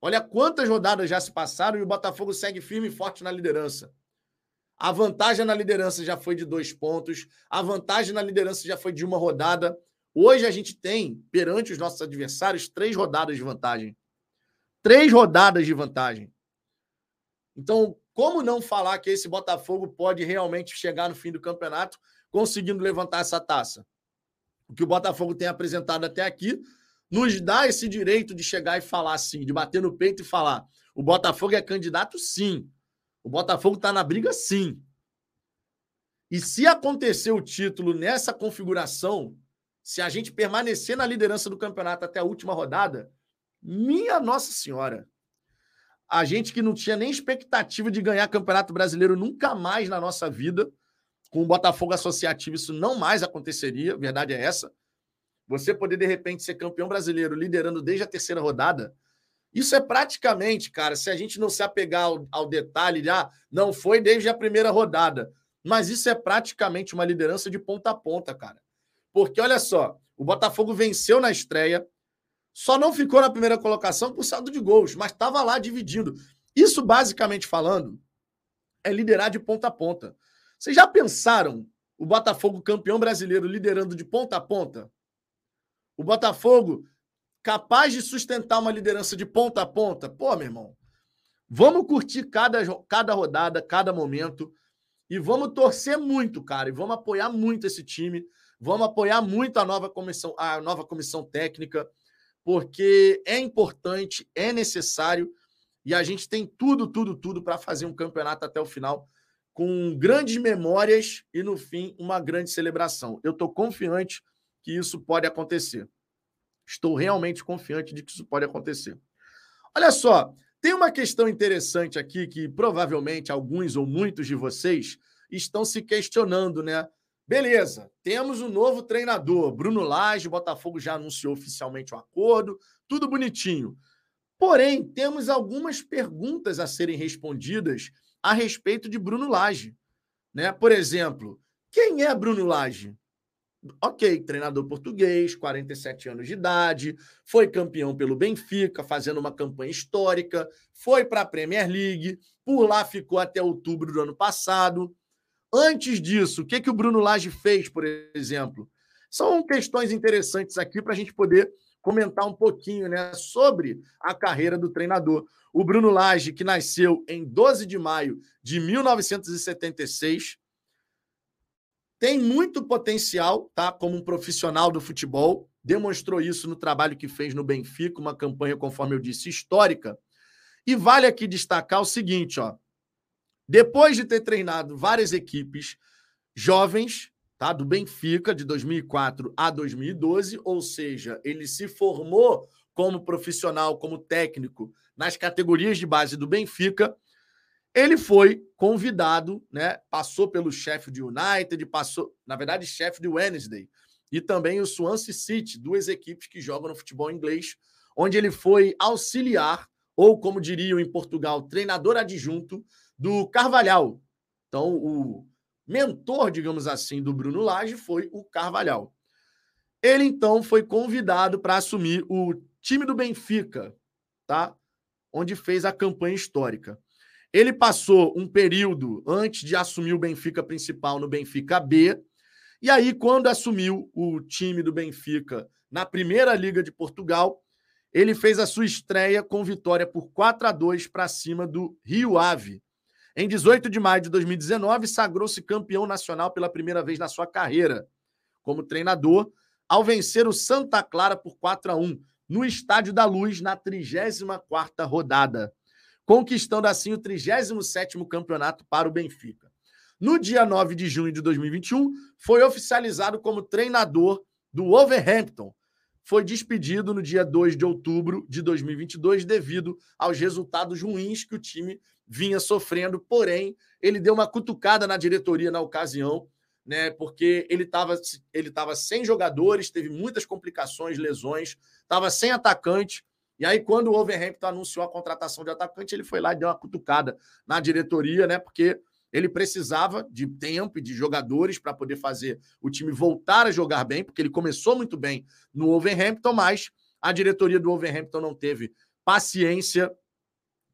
Olha quantas rodadas já se passaram e o Botafogo segue firme e forte na liderança. A vantagem na liderança já foi de dois pontos, a vantagem na liderança já foi de uma rodada. Hoje a gente tem, perante os nossos adversários, três rodadas de vantagem. Três rodadas de vantagem. Então, como não falar que esse Botafogo pode realmente chegar no fim do campeonato conseguindo levantar essa taça? O que o Botafogo tem apresentado até aqui nos dá esse direito de chegar e falar assim, de bater no peito e falar: o Botafogo é candidato, sim. O Botafogo está na briga, sim. E se acontecer o título nessa configuração, se a gente permanecer na liderança do campeonato até a última rodada, minha Nossa Senhora. A gente que não tinha nem expectativa de ganhar Campeonato Brasileiro nunca mais na nossa vida, com o Botafogo Associativo, isso não mais aconteceria, a verdade é essa. Você poder, de repente, ser campeão brasileiro liderando desde a terceira rodada, isso é praticamente, cara, se a gente não se apegar ao, ao detalhe, já ah, não foi desde a primeira rodada, mas isso é praticamente uma liderança de ponta a ponta, cara. Porque olha só, o Botafogo venceu na estreia, só não ficou na primeira colocação por saldo de gols, mas estava lá dividindo. Isso, basicamente falando, é liderar de ponta a ponta. Vocês já pensaram o Botafogo campeão brasileiro liderando de ponta a ponta? O Botafogo capaz de sustentar uma liderança de ponta a ponta? Pô, meu irmão, vamos curtir cada, cada rodada, cada momento e vamos torcer muito, cara, e vamos apoiar muito esse time. Vamos apoiar muito a nova comissão, a nova comissão técnica, porque é importante, é necessário e a gente tem tudo, tudo, tudo para fazer um campeonato até o final com grandes memórias e no fim uma grande celebração. Eu estou confiante que isso pode acontecer. Estou realmente confiante de que isso pode acontecer. Olha só, tem uma questão interessante aqui que provavelmente alguns ou muitos de vocês estão se questionando, né? Beleza, temos um novo treinador, Bruno Lage, Botafogo já anunciou oficialmente o um acordo, tudo bonitinho. Porém, temos algumas perguntas a serem respondidas a respeito de Bruno Lage. Né? Por exemplo, quem é Bruno Lage? Ok, treinador português, 47 anos de idade, foi campeão pelo Benfica, fazendo uma campanha histórica, foi para a Premier League, por lá ficou até outubro do ano passado. Antes disso, o que, que o Bruno Lage fez, por exemplo? São questões interessantes aqui para a gente poder comentar um pouquinho né, sobre a carreira do treinador. O Bruno Lage, que nasceu em 12 de maio de 1976, tem muito potencial tá, como um profissional do futebol, demonstrou isso no trabalho que fez no Benfica, uma campanha, conforme eu disse, histórica. E vale aqui destacar o seguinte, ó. Depois de ter treinado várias equipes jovens, tá? Do Benfica de 2004 a 2012, ou seja, ele se formou como profissional, como técnico nas categorias de base do Benfica. Ele foi convidado, né? Passou pelo chefe de United, passou, na verdade, chefe de Wednesday e também o Swansea City, duas equipes que jogam no futebol inglês, onde ele foi auxiliar ou como diriam em Portugal, treinador adjunto do Carvalhal. Então, o mentor, digamos assim, do Bruno Lage foi o Carvalhal. Ele então foi convidado para assumir o time do Benfica, tá? Onde fez a campanha histórica. Ele passou um período antes de assumir o Benfica principal no Benfica B, e aí quando assumiu o time do Benfica na Primeira Liga de Portugal, ele fez a sua estreia com vitória por 4 a 2 para cima do Rio Ave, Em 18 de maio de 2019, sagrou-se campeão nacional pela primeira vez na sua carreira. Como treinador, ao vencer o Santa Clara por 4 a 1 no Estádio da Luz na 34ª rodada, conquistando assim o 37º campeonato para o Benfica. No dia 9 de junho de 2021, foi oficializado como treinador do Wolverhampton. Foi despedido no dia 2 de outubro de 2022 devido aos resultados ruins que o time vinha sofrendo, porém, ele deu uma cutucada na diretoria na ocasião né? Porque ele estava ele tava sem jogadores, teve muitas complicações, lesões, estava sem atacante. E aí, quando o Overhampton anunciou a contratação de atacante, ele foi lá e deu uma cutucada na diretoria, né? Porque ele precisava de tempo e de jogadores para poder fazer o time voltar a jogar bem, porque ele começou muito bem no Overhampton, mas a diretoria do Overhampton não teve paciência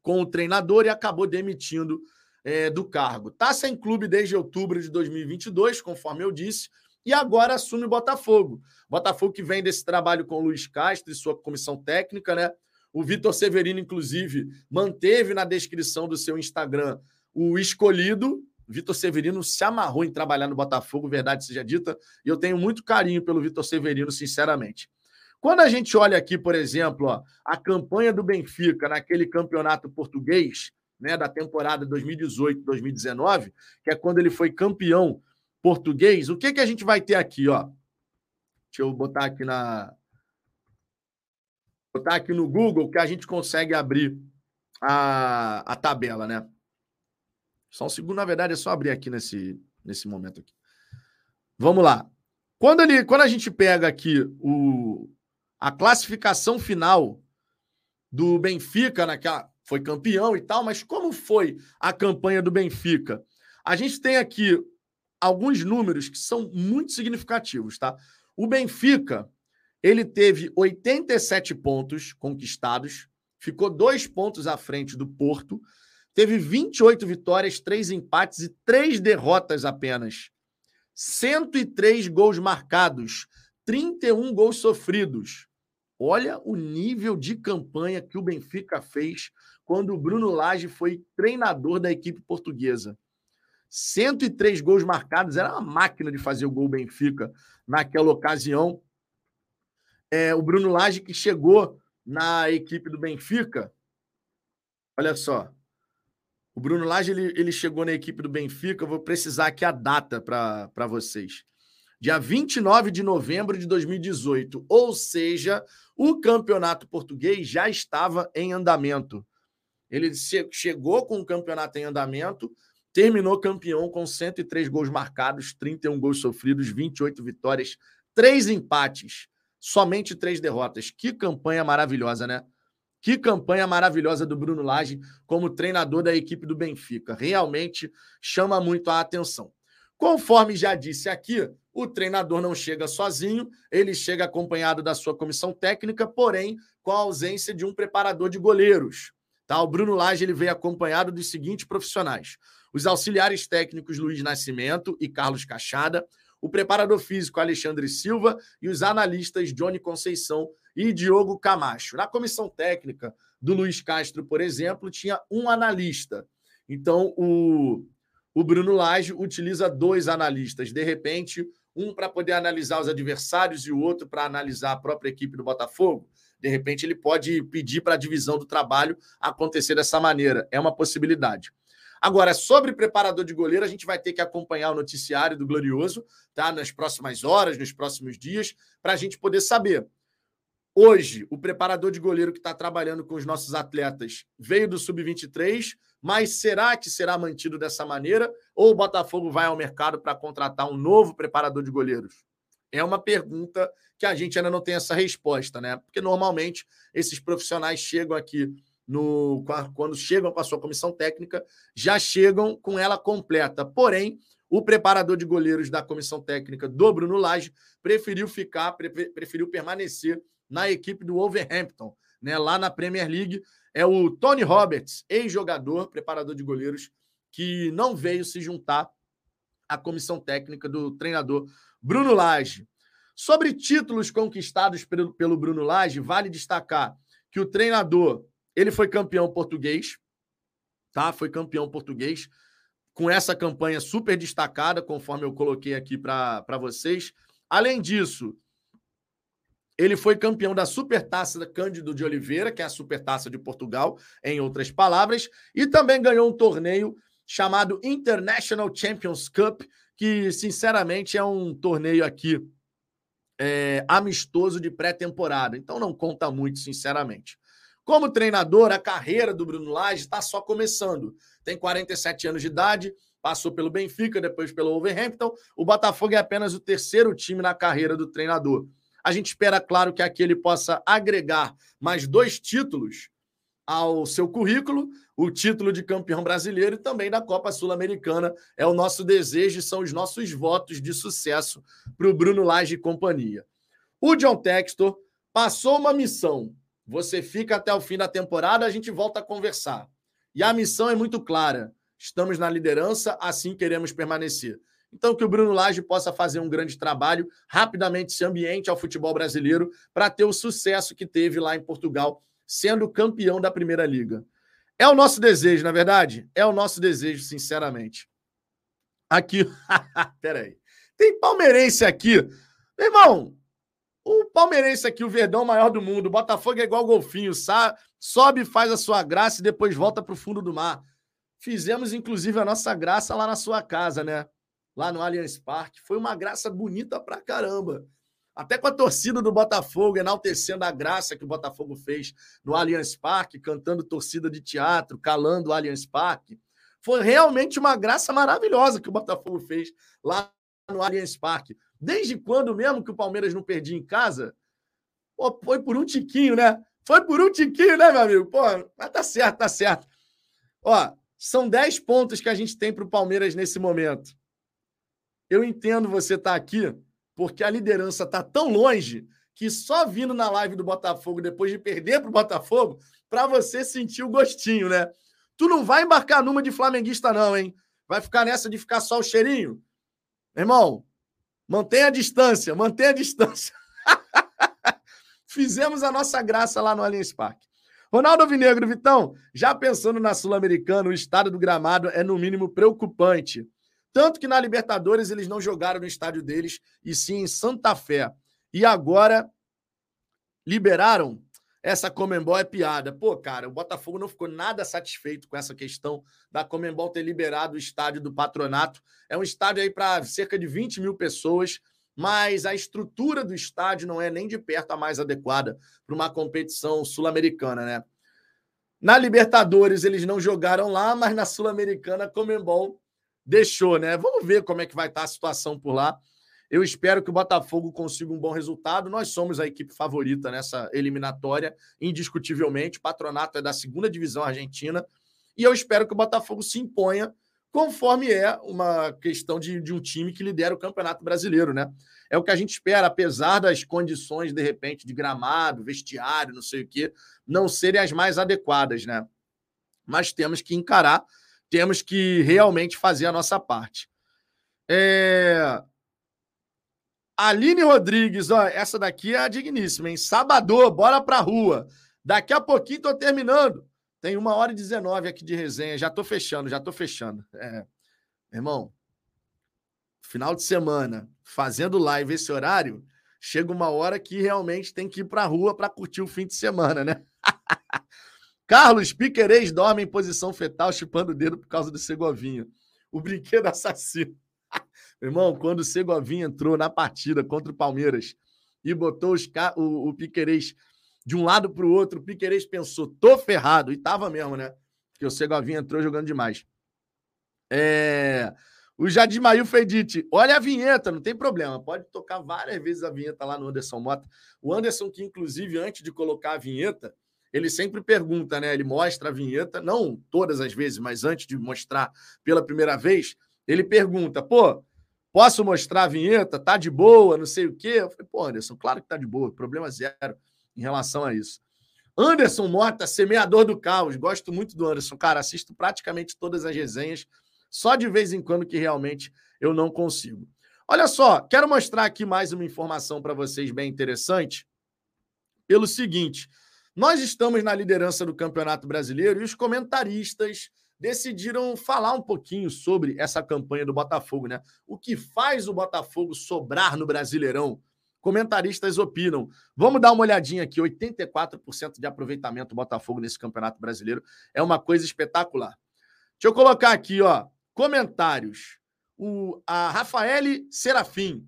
com o treinador e acabou demitindo é, do cargo. Está sem clube desde outubro de 2022, conforme eu disse, e agora assume o Botafogo. Botafogo que vem desse trabalho com o Luiz Castro e sua comissão técnica, né? O Vitor Severino, inclusive, manteve na descrição do seu Instagram o escolhido. Vitor Severino se amarrou em trabalhar no Botafogo, verdade seja dita, e eu tenho muito carinho pelo Vitor Severino, sinceramente. Quando a gente olha aqui, por exemplo, ó, a campanha do Benfica naquele campeonato português, né, da temporada 2018-2019, que é quando ele foi campeão português, o que, que a gente vai ter aqui? Ó? Deixa eu botar aqui na. Botar aqui no Google que a gente consegue abrir a, a tabela, né? Só um segundo, na verdade, é só abrir aqui nesse, nesse momento aqui. Vamos lá. Quando, ele, quando a gente pega aqui o, a classificação final do Benfica naquela foi campeão e tal, mas como foi a campanha do Benfica? A gente tem aqui alguns números que são muito significativos, tá? O Benfica, ele teve 87 pontos conquistados, ficou dois pontos à frente do Porto, teve 28 vitórias, três empates e três derrotas apenas. 103 gols marcados, 31 gols sofridos. Olha o nível de campanha que o Benfica fez quando o Bruno Lage foi treinador da equipe portuguesa. 103 gols marcados, era uma máquina de fazer o gol Benfica naquela ocasião. É, o Bruno Lage que chegou na equipe do Benfica. Olha só. O Bruno Lage ele, ele chegou na equipe do Benfica. Vou precisar aqui a data para vocês. Dia 29 de novembro de 2018. Ou seja, o campeonato português já estava em andamento. Ele chegou com o campeonato em andamento, terminou campeão com 103 gols marcados, 31 gols sofridos, 28 vitórias, três empates, somente três derrotas. Que campanha maravilhosa, né? Que campanha maravilhosa do Bruno Lage como treinador da equipe do Benfica. Realmente chama muito a atenção. Conforme já disse aqui, o treinador não chega sozinho, ele chega acompanhado da sua comissão técnica, porém com a ausência de um preparador de goleiros. Tá? O Bruno Lage ele veio acompanhado dos seguintes profissionais: os auxiliares técnicos Luiz Nascimento e Carlos Cachada, o preparador físico Alexandre Silva e os analistas Johnny Conceição e Diogo Camacho. Na comissão técnica do Luiz Castro, por exemplo, tinha um analista. Então, o, o Bruno Lage utiliza dois analistas. De repente, um para poder analisar os adversários e o outro para analisar a própria equipe do Botafogo. De repente, ele pode pedir para a divisão do trabalho acontecer dessa maneira. É uma possibilidade. Agora, sobre preparador de goleiro, a gente vai ter que acompanhar o noticiário do Glorioso, tá? Nas próximas horas, nos próximos dias, para a gente poder saber. Hoje, o preparador de goleiro que está trabalhando com os nossos atletas veio do Sub-23, mas será que será mantido dessa maneira? Ou o Botafogo vai ao mercado para contratar um novo preparador de goleiros? É uma pergunta que a gente ainda não tem essa resposta, né? Porque normalmente esses profissionais chegam aqui no quando chegam com a sua comissão técnica, já chegam com ela completa. Porém, o preparador de goleiros da comissão técnica do Bruno Lage preferiu ficar, preferiu permanecer na equipe do Wolverhampton, né? Lá na Premier League é o Tony Roberts, ex-jogador, preparador de goleiros, que não veio se juntar à comissão técnica do treinador Bruno Lage. Sobre títulos conquistados pelo Bruno Lage, vale destacar que o treinador ele foi campeão português, tá? Foi campeão português com essa campanha super destacada, conforme eu coloquei aqui para vocês. Além disso, ele foi campeão da Supertaça da Cândido de Oliveira, que é a Supertaça de Portugal, em outras palavras, e também ganhou um torneio chamado International Champions Cup, que sinceramente é um torneio aqui é, amistoso de pré-temporada, então não conta muito, sinceramente. Como treinador, a carreira do Bruno Lage está só começando. Tem 47 anos de idade, passou pelo Benfica, depois pelo Wolverhampton. O Botafogo é apenas o terceiro time na carreira do treinador. A gente espera, claro, que aqui ele possa agregar mais dois títulos ao seu currículo, o título de campeão brasileiro e também da Copa Sul-Americana. É o nosso desejo são os nossos votos de sucesso para o Bruno Lage e companhia. O John Textor passou uma missão você fica até o fim da temporada, a gente volta a conversar. E a missão é muito clara. Estamos na liderança, assim queremos permanecer. Então, que o Bruno Lage possa fazer um grande trabalho, rapidamente se ambiente ao futebol brasileiro, para ter o sucesso que teve lá em Portugal, sendo campeão da Primeira Liga. É o nosso desejo, na é verdade? É o nosso desejo, sinceramente. Aqui. Peraí. Tem palmeirense aqui. Meu irmão, o palmeirense aqui, o verdão maior do mundo. O Botafogo é igual golfinho, sabe? sobe, faz a sua graça e depois volta para o fundo do mar. Fizemos, inclusive, a nossa graça lá na sua casa, né? Lá no Allianz Parque. Foi uma graça bonita pra caramba. Até com a torcida do Botafogo, enaltecendo a graça que o Botafogo fez no Allianz Parque, cantando torcida de teatro, calando o Allianz Parque. Foi realmente uma graça maravilhosa que o Botafogo fez lá no Allianz Parque. Desde quando mesmo que o Palmeiras não perdia em casa? Pô, foi por um tiquinho, né? Foi por um tiquinho, né, meu amigo? Pô, mas tá certo, tá certo. Ó, são 10 pontos que a gente tem para o Palmeiras nesse momento. Eu entendo você estar tá aqui, porque a liderança está tão longe que só vindo na live do Botafogo depois de perder para o Botafogo, para você sentir o gostinho, né? Tu não vai embarcar numa de flamenguista, não, hein? Vai ficar nessa de ficar só o cheirinho? Irmão, Mantenha a distância, mantenha a distância. Fizemos a nossa graça lá no Allianz Parque. Ronaldo Vinegro, Vitão, já pensando na Sul-Americana, o estado do gramado é no mínimo preocupante. Tanto que na Libertadores eles não jogaram no estádio deles, e sim em Santa Fé. E agora liberaram essa Comembol é piada. Pô, cara, o Botafogo não ficou nada satisfeito com essa questão da Comembol ter liberado o estádio do Patronato. É um estádio aí para cerca de 20 mil pessoas, mas a estrutura do estádio não é nem de perto a mais adequada para uma competição sul-americana, né? Na Libertadores eles não jogaram lá, mas na Sul-Americana a Comembol deixou, né? Vamos ver como é que vai estar a situação por lá. Eu espero que o Botafogo consiga um bom resultado. Nós somos a equipe favorita nessa eliminatória, indiscutivelmente. O patronato é da segunda divisão argentina. E eu espero que o Botafogo se imponha, conforme é uma questão de, de um time que lidera o Campeonato Brasileiro, né? É o que a gente espera, apesar das condições, de repente, de gramado, vestiário, não sei o quê, não serem as mais adequadas, né? Mas temos que encarar, temos que realmente fazer a nossa parte. É... Aline Rodrigues, ó, essa daqui é a digníssima, hein? Sabador, bora pra rua. Daqui a pouquinho tô terminando. Tem uma hora e 19 aqui de resenha. Já tô fechando, já tô fechando. É. Irmão, final de semana, fazendo live esse horário, chega uma hora que realmente tem que ir pra rua para curtir o fim de semana, né? Carlos Piquerez dorme em posição fetal, chupando o dedo por causa do Segovinha. O brinquedo assassino. Irmão, quando o Segovinha entrou na partida contra o Palmeiras e botou os, o, o Piquerez de um lado para o outro, o Piquerez pensou, tô ferrado. E tava mesmo, né? Porque o Segovinha entrou jogando demais. É... O Jadimail Fedite, olha a vinheta, não tem problema, pode tocar várias vezes a vinheta lá no Anderson Mota. O Anderson, que inclusive antes de colocar a vinheta, ele sempre pergunta, né? Ele mostra a vinheta, não todas as vezes, mas antes de mostrar pela primeira vez, ele pergunta: pô, posso mostrar a vinheta? Tá de boa, não sei o quê. Eu falei, pô, Anderson, claro que tá de boa, problema zero em relação a isso. Anderson Mota, semeador do caos. Gosto muito do Anderson. Cara, assisto praticamente todas as resenhas, só de vez em quando que realmente eu não consigo. Olha só, quero mostrar aqui mais uma informação para vocês bem interessante. Pelo seguinte, nós estamos na liderança do Campeonato Brasileiro e os comentaristas decidiram falar um pouquinho sobre essa campanha do Botafogo, né? O que faz o Botafogo sobrar no Brasileirão? Comentaristas opinam. Vamos dar uma olhadinha aqui: 84% de aproveitamento do Botafogo nesse Campeonato Brasileiro. É uma coisa espetacular. Deixa eu colocar aqui, ó, comentários. O, a Rafaele Serafim.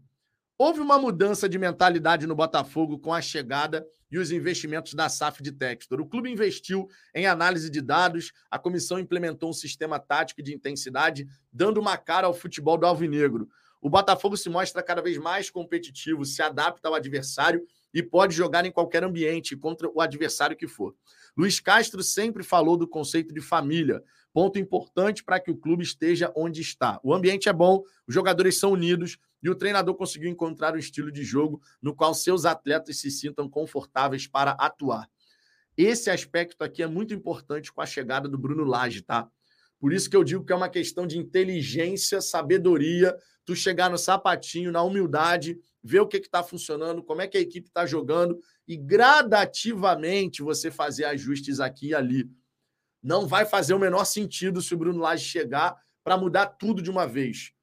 Houve uma mudança de mentalidade no Botafogo com a chegada e os investimentos da SAF de Textor. O clube investiu em análise de dados, a comissão implementou um sistema tático de intensidade, dando uma cara ao futebol do Alvinegro. O Botafogo se mostra cada vez mais competitivo, se adapta ao adversário e pode jogar em qualquer ambiente contra o adversário que for. Luiz Castro sempre falou do conceito de família, ponto importante para que o clube esteja onde está. O ambiente é bom, os jogadores são unidos, e o treinador conseguiu encontrar um estilo de jogo no qual seus atletas se sintam confortáveis para atuar. Esse aspecto aqui é muito importante com a chegada do Bruno Lage, tá? Por isso que eu digo que é uma questão de inteligência, sabedoria, tu chegar no sapatinho, na humildade, ver o que está funcionando, como é que a equipe está jogando e gradativamente você fazer ajustes aqui e ali. Não vai fazer o menor sentido se o Bruno Lage chegar para mudar tudo de uma vez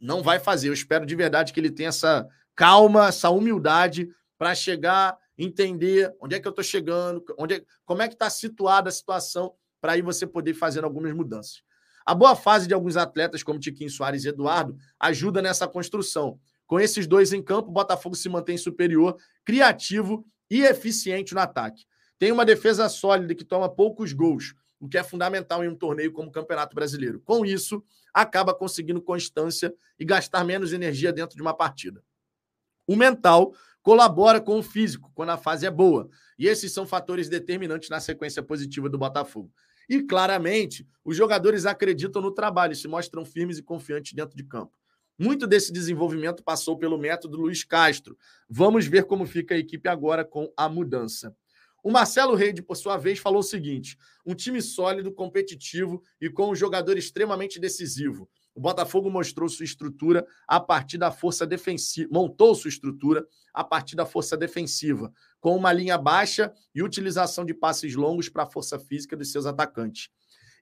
não vai fazer. Eu espero de verdade que ele tenha essa calma, essa humildade para chegar, entender onde é que eu estou chegando, onde é, como é que está situada a situação, para aí você poder fazer algumas mudanças. A boa fase de alguns atletas, como Tiquinho Soares e Eduardo, ajuda nessa construção. Com esses dois em campo, o Botafogo se mantém superior, criativo e eficiente no ataque. Tem uma defesa sólida que toma poucos gols, o que é fundamental em um torneio como o Campeonato Brasileiro. Com isso, acaba conseguindo constância e gastar menos energia dentro de uma partida. O mental colabora com o físico quando a fase é boa, e esses são fatores determinantes na sequência positiva do Botafogo. E claramente, os jogadores acreditam no trabalho se mostram firmes e confiantes dentro de campo. Muito desse desenvolvimento passou pelo método Luiz Castro. Vamos ver como fica a equipe agora com a mudança. O Marcelo Reide, por sua vez, falou o seguinte: um time sólido, competitivo e com um jogador extremamente decisivo. O Botafogo mostrou sua estrutura a partir da força defensiva, montou sua estrutura a partir da força defensiva, com uma linha baixa e utilização de passes longos para a força física dos seus atacantes.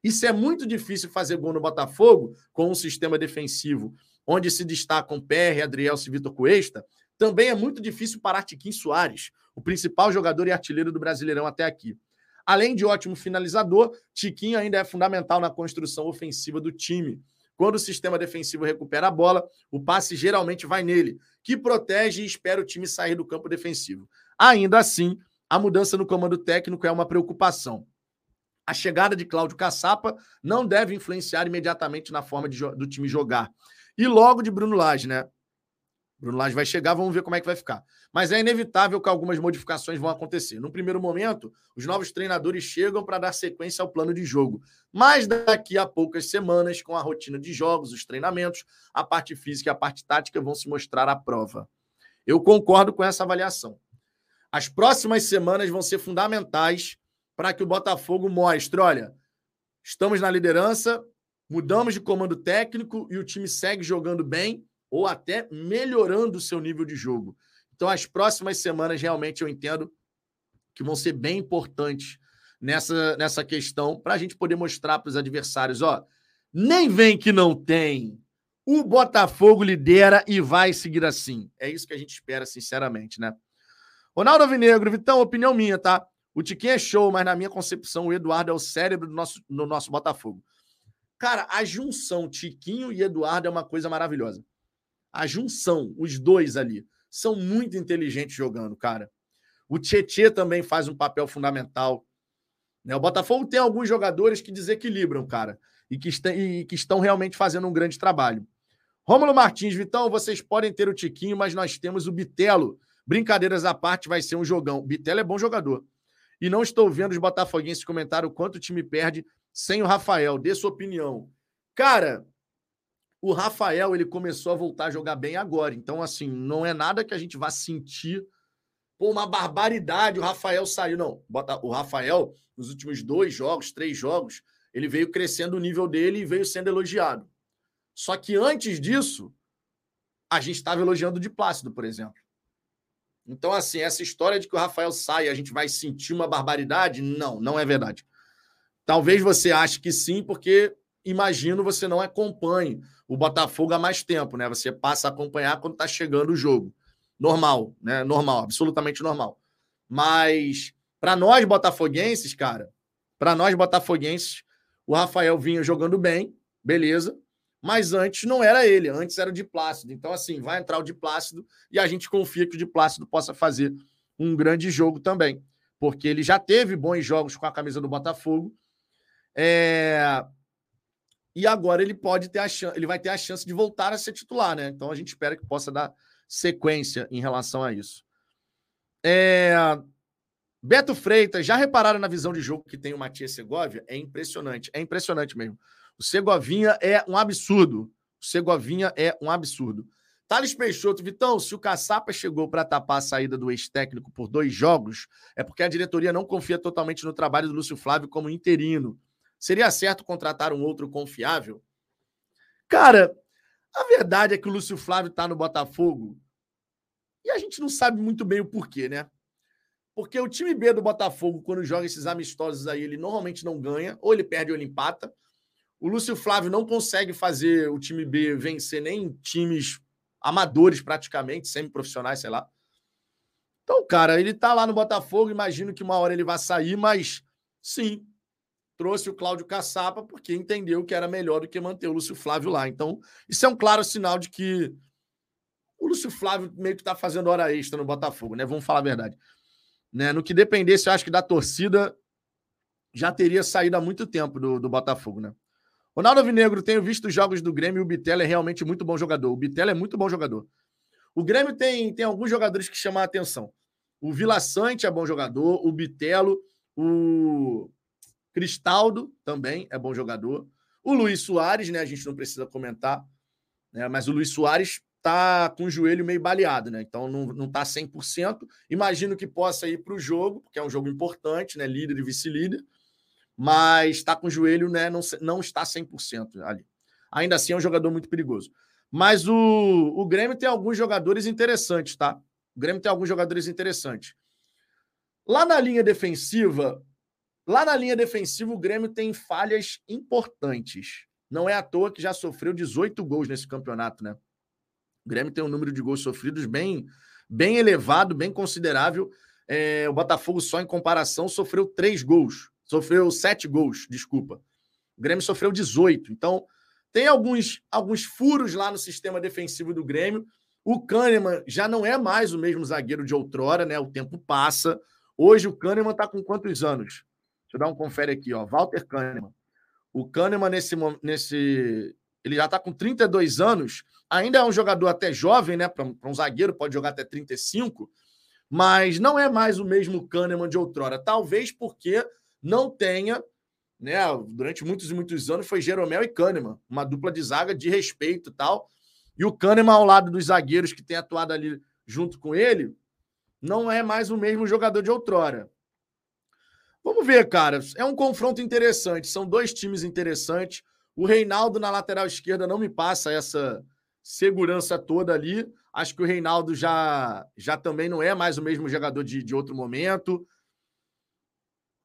Isso é muito difícil fazer gol no Botafogo com um sistema defensivo onde se destacam PR, Adriel e Vitor Cuesta, também é muito difícil parar Tiquinho Soares, o principal jogador e artilheiro do Brasileirão até aqui. Além de ótimo finalizador, Tiquinho ainda é fundamental na construção ofensiva do time. Quando o sistema defensivo recupera a bola, o passe geralmente vai nele, que protege e espera o time sair do campo defensivo. Ainda assim, a mudança no comando técnico é uma preocupação. A chegada de Cláudio Caçapa não deve influenciar imediatamente na forma de, do time jogar. E logo de Bruno Lage, né? Bruno Lage vai chegar, vamos ver como é que vai ficar. Mas é inevitável que algumas modificações vão acontecer. No primeiro momento, os novos treinadores chegam para dar sequência ao plano de jogo. Mas daqui a poucas semanas, com a rotina de jogos, os treinamentos, a parte física e a parte tática vão se mostrar à prova. Eu concordo com essa avaliação. As próximas semanas vão ser fundamentais para que o Botafogo mostre: olha, estamos na liderança, mudamos de comando técnico e o time segue jogando bem ou até melhorando o seu nível de jogo. Então, as próximas semanas, realmente, eu entendo que vão ser bem importantes nessa, nessa questão para a gente poder mostrar para os adversários: ó, nem vem que não tem. O Botafogo lidera e vai seguir assim. É isso que a gente espera, sinceramente, né? Ronaldo Vinegro, Vitão, opinião minha, tá? O Tiquinho é show, mas na minha concepção, o Eduardo é o cérebro do nosso, do nosso Botafogo. Cara, a junção Tiquinho e Eduardo é uma coisa maravilhosa a junção, os dois ali, são muito inteligentes jogando, cara. O Tietê também faz um papel fundamental. Né? O Botafogo tem alguns jogadores que desequilibram, cara, e que, está, e que estão realmente fazendo um grande trabalho. Rômulo Martins, Vitão, vocês podem ter o Tiquinho, mas nós temos o Bitelo. Brincadeiras à parte, vai ser um jogão. Bitelo é bom jogador. E não estou vendo os botafoguenses comentar o quanto o time perde sem o Rafael. Dê sua opinião. Cara, o Rafael, ele começou a voltar a jogar bem agora. Então, assim, não é nada que a gente vá sentir. Pô, uma barbaridade, o Rafael saiu. Não, o Rafael, nos últimos dois jogos, três jogos, ele veio crescendo o nível dele e veio sendo elogiado. Só que antes disso, a gente estava elogiando de Plácido, por exemplo. Então, assim, essa história de que o Rafael sai e a gente vai sentir uma barbaridade, não, não é verdade. Talvez você ache que sim, porque imagino você não acompanhe o Botafogo há mais tempo, né? Você passa a acompanhar quando está chegando o jogo. Normal, né? Normal, absolutamente normal. Mas para nós botafoguenses, cara, para nós botafoguenses, o Rafael vinha jogando bem, beleza. Mas antes não era ele, antes era o de Plácido. Então, assim, vai entrar o de Plácido e a gente confia que o de Plácido possa fazer um grande jogo também. Porque ele já teve bons jogos com a camisa do Botafogo. É... E agora ele pode ter a chance, ele vai ter a chance de voltar a ser titular, né? Então a gente espera que possa dar sequência em relação a isso. É... Beto Freitas, já repararam na visão de jogo que tem o Matias Segovia? É impressionante, é impressionante mesmo. O Segovinha é um absurdo. O Segovinha é um absurdo. Thales Peixoto, Vitão, se o Caçapa chegou para tapar a saída do ex-técnico por dois jogos, é porque a diretoria não confia totalmente no trabalho do Lúcio Flávio como interino. Seria certo contratar um outro confiável? Cara, a verdade é que o Lúcio Flávio está no Botafogo e a gente não sabe muito bem o porquê, né? Porque o time B do Botafogo, quando joga esses amistosos aí, ele normalmente não ganha, ou ele perde ou ele empata. O Lúcio Flávio não consegue fazer o time B vencer nem times amadores, praticamente, semi-profissionais, sei lá. Então, cara, ele tá lá no Botafogo, imagino que uma hora ele vai sair, mas sim, trouxe o Cláudio Caçapa porque entendeu que era melhor do que manter o Lúcio Flávio lá. Então, isso é um claro sinal de que o Lúcio Flávio meio que tá fazendo hora extra no Botafogo, né? Vamos falar a verdade. Né? No que dependesse, eu acho que da torcida já teria saído há muito tempo do, do Botafogo, né? Ronaldo Vinegro, tenho visto os jogos do Grêmio e o Bitelo é realmente muito bom jogador. O Bitelo é muito bom jogador. O Grêmio tem, tem alguns jogadores que chamam a atenção. O Vila Sante é bom jogador, o Bitelo, o Cristaldo também é bom jogador. O Luiz Soares, né? A gente não precisa comentar, né? Mas o Luiz Soares tá com o joelho meio baleado, né? Então não, não tá 100%. Imagino que possa ir para o jogo, porque é um jogo importante, né? Líder e vice-líder mas está com o joelho, né? Não, não está 100% ali. Ainda assim, é um jogador muito perigoso. Mas o, o Grêmio tem alguns jogadores interessantes, tá? O Grêmio tem alguns jogadores interessantes. Lá na linha defensiva, lá na linha defensiva, o Grêmio tem falhas importantes. Não é à toa que já sofreu 18 gols nesse campeonato, né? O Grêmio tem um número de gols sofridos bem, bem elevado, bem considerável. É, o Botafogo, só em comparação, sofreu três gols. Sofreu sete gols, desculpa. O Grêmio sofreu 18. Então, tem alguns, alguns furos lá no sistema defensivo do Grêmio. O Kahneman já não é mais o mesmo zagueiro de outrora, né? O tempo passa. Hoje o Kahneman está com quantos anos? Deixa eu dar um confere aqui, ó. Walter Kahneman. O Kahneman, nesse, nesse. Ele já está com 32 anos. Ainda é um jogador até jovem, né? Para um zagueiro, pode jogar até 35. Mas não é mais o mesmo Kahneman de outrora. Talvez porque não tenha, né? Durante muitos e muitos anos foi Jeromel e Kahneman, uma dupla de zaga de respeito e tal. E o Kahneman ao lado dos zagueiros que tem atuado ali junto com ele, não é mais o mesmo jogador de outrora. Vamos ver, cara. É um confronto interessante. São dois times interessantes. O Reinaldo na lateral esquerda não me passa essa segurança toda ali. Acho que o Reinaldo já, já também não é mais o mesmo jogador de, de outro momento.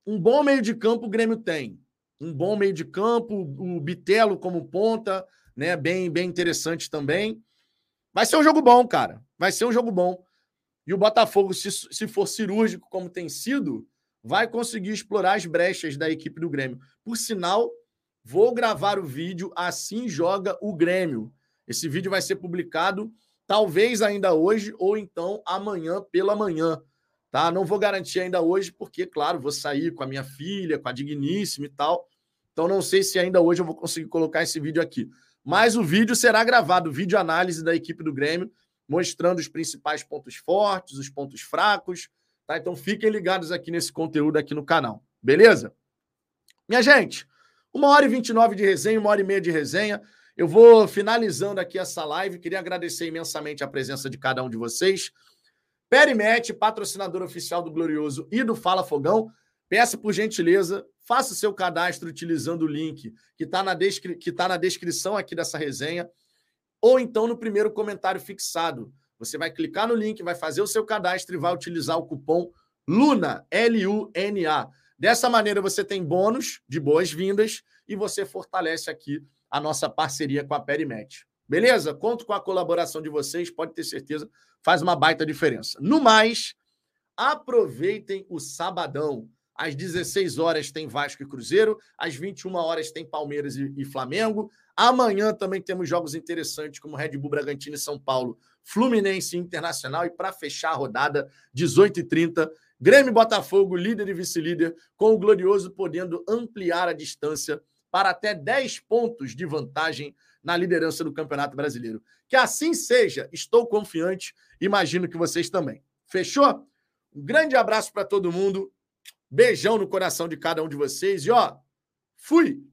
Um bom meio de campo o Grêmio tem. Um bom meio de campo, o Bitelo como ponta, né? Bem, bem interessante também. Vai ser um jogo bom, cara. Vai ser um jogo bom. E o Botafogo, se, se for cirúrgico como tem sido, vai conseguir explorar as brechas da equipe do Grêmio. Por sinal, vou gravar o vídeo Assim Joga o Grêmio. Esse vídeo vai ser publicado talvez ainda hoje ou então amanhã pela manhã. Tá? Não vou garantir ainda hoje, porque, claro, vou sair com a minha filha, com a Digníssima e tal. Então, não sei se ainda hoje eu vou conseguir colocar esse vídeo aqui. Mas o vídeo será gravado, vídeo análise da equipe do Grêmio, mostrando os principais pontos fortes, os pontos fracos. Tá? Então, fiquem ligados aqui nesse conteúdo aqui no canal. Beleza? Minha gente, uma hora e vinte e nove de resenha, uma hora e meia de resenha. Eu vou finalizando aqui essa live. Queria agradecer imensamente a presença de cada um de vocês. Perimet, patrocinador oficial do Glorioso e do Fala Fogão. Peça por gentileza, faça o seu cadastro utilizando o link que está na, descri tá na descrição aqui dessa resenha, ou então no primeiro comentário fixado. Você vai clicar no link, vai fazer o seu cadastro e vai utilizar o cupom LUNA, L-U-N-A. Dessa maneira, você tem bônus de boas-vindas e você fortalece aqui a nossa parceria com a Perimet. Beleza? Conto com a colaboração de vocês, pode ter certeza, faz uma baita diferença. No mais, aproveitem o sabadão. Às 16 horas tem Vasco e Cruzeiro, às 21 horas tem Palmeiras e, e Flamengo. Amanhã também temos jogos interessantes como Red Bull Bragantino e São Paulo, Fluminense Internacional e para fechar a rodada 18h30, Grêmio Botafogo, líder e vice-líder, com o Glorioso podendo ampliar a distância para até 10 pontos de vantagem na liderança do Campeonato Brasileiro. Que assim seja, estou confiante, imagino que vocês também. Fechou? Um grande abraço para todo mundo. Beijão no coração de cada um de vocês e ó, fui!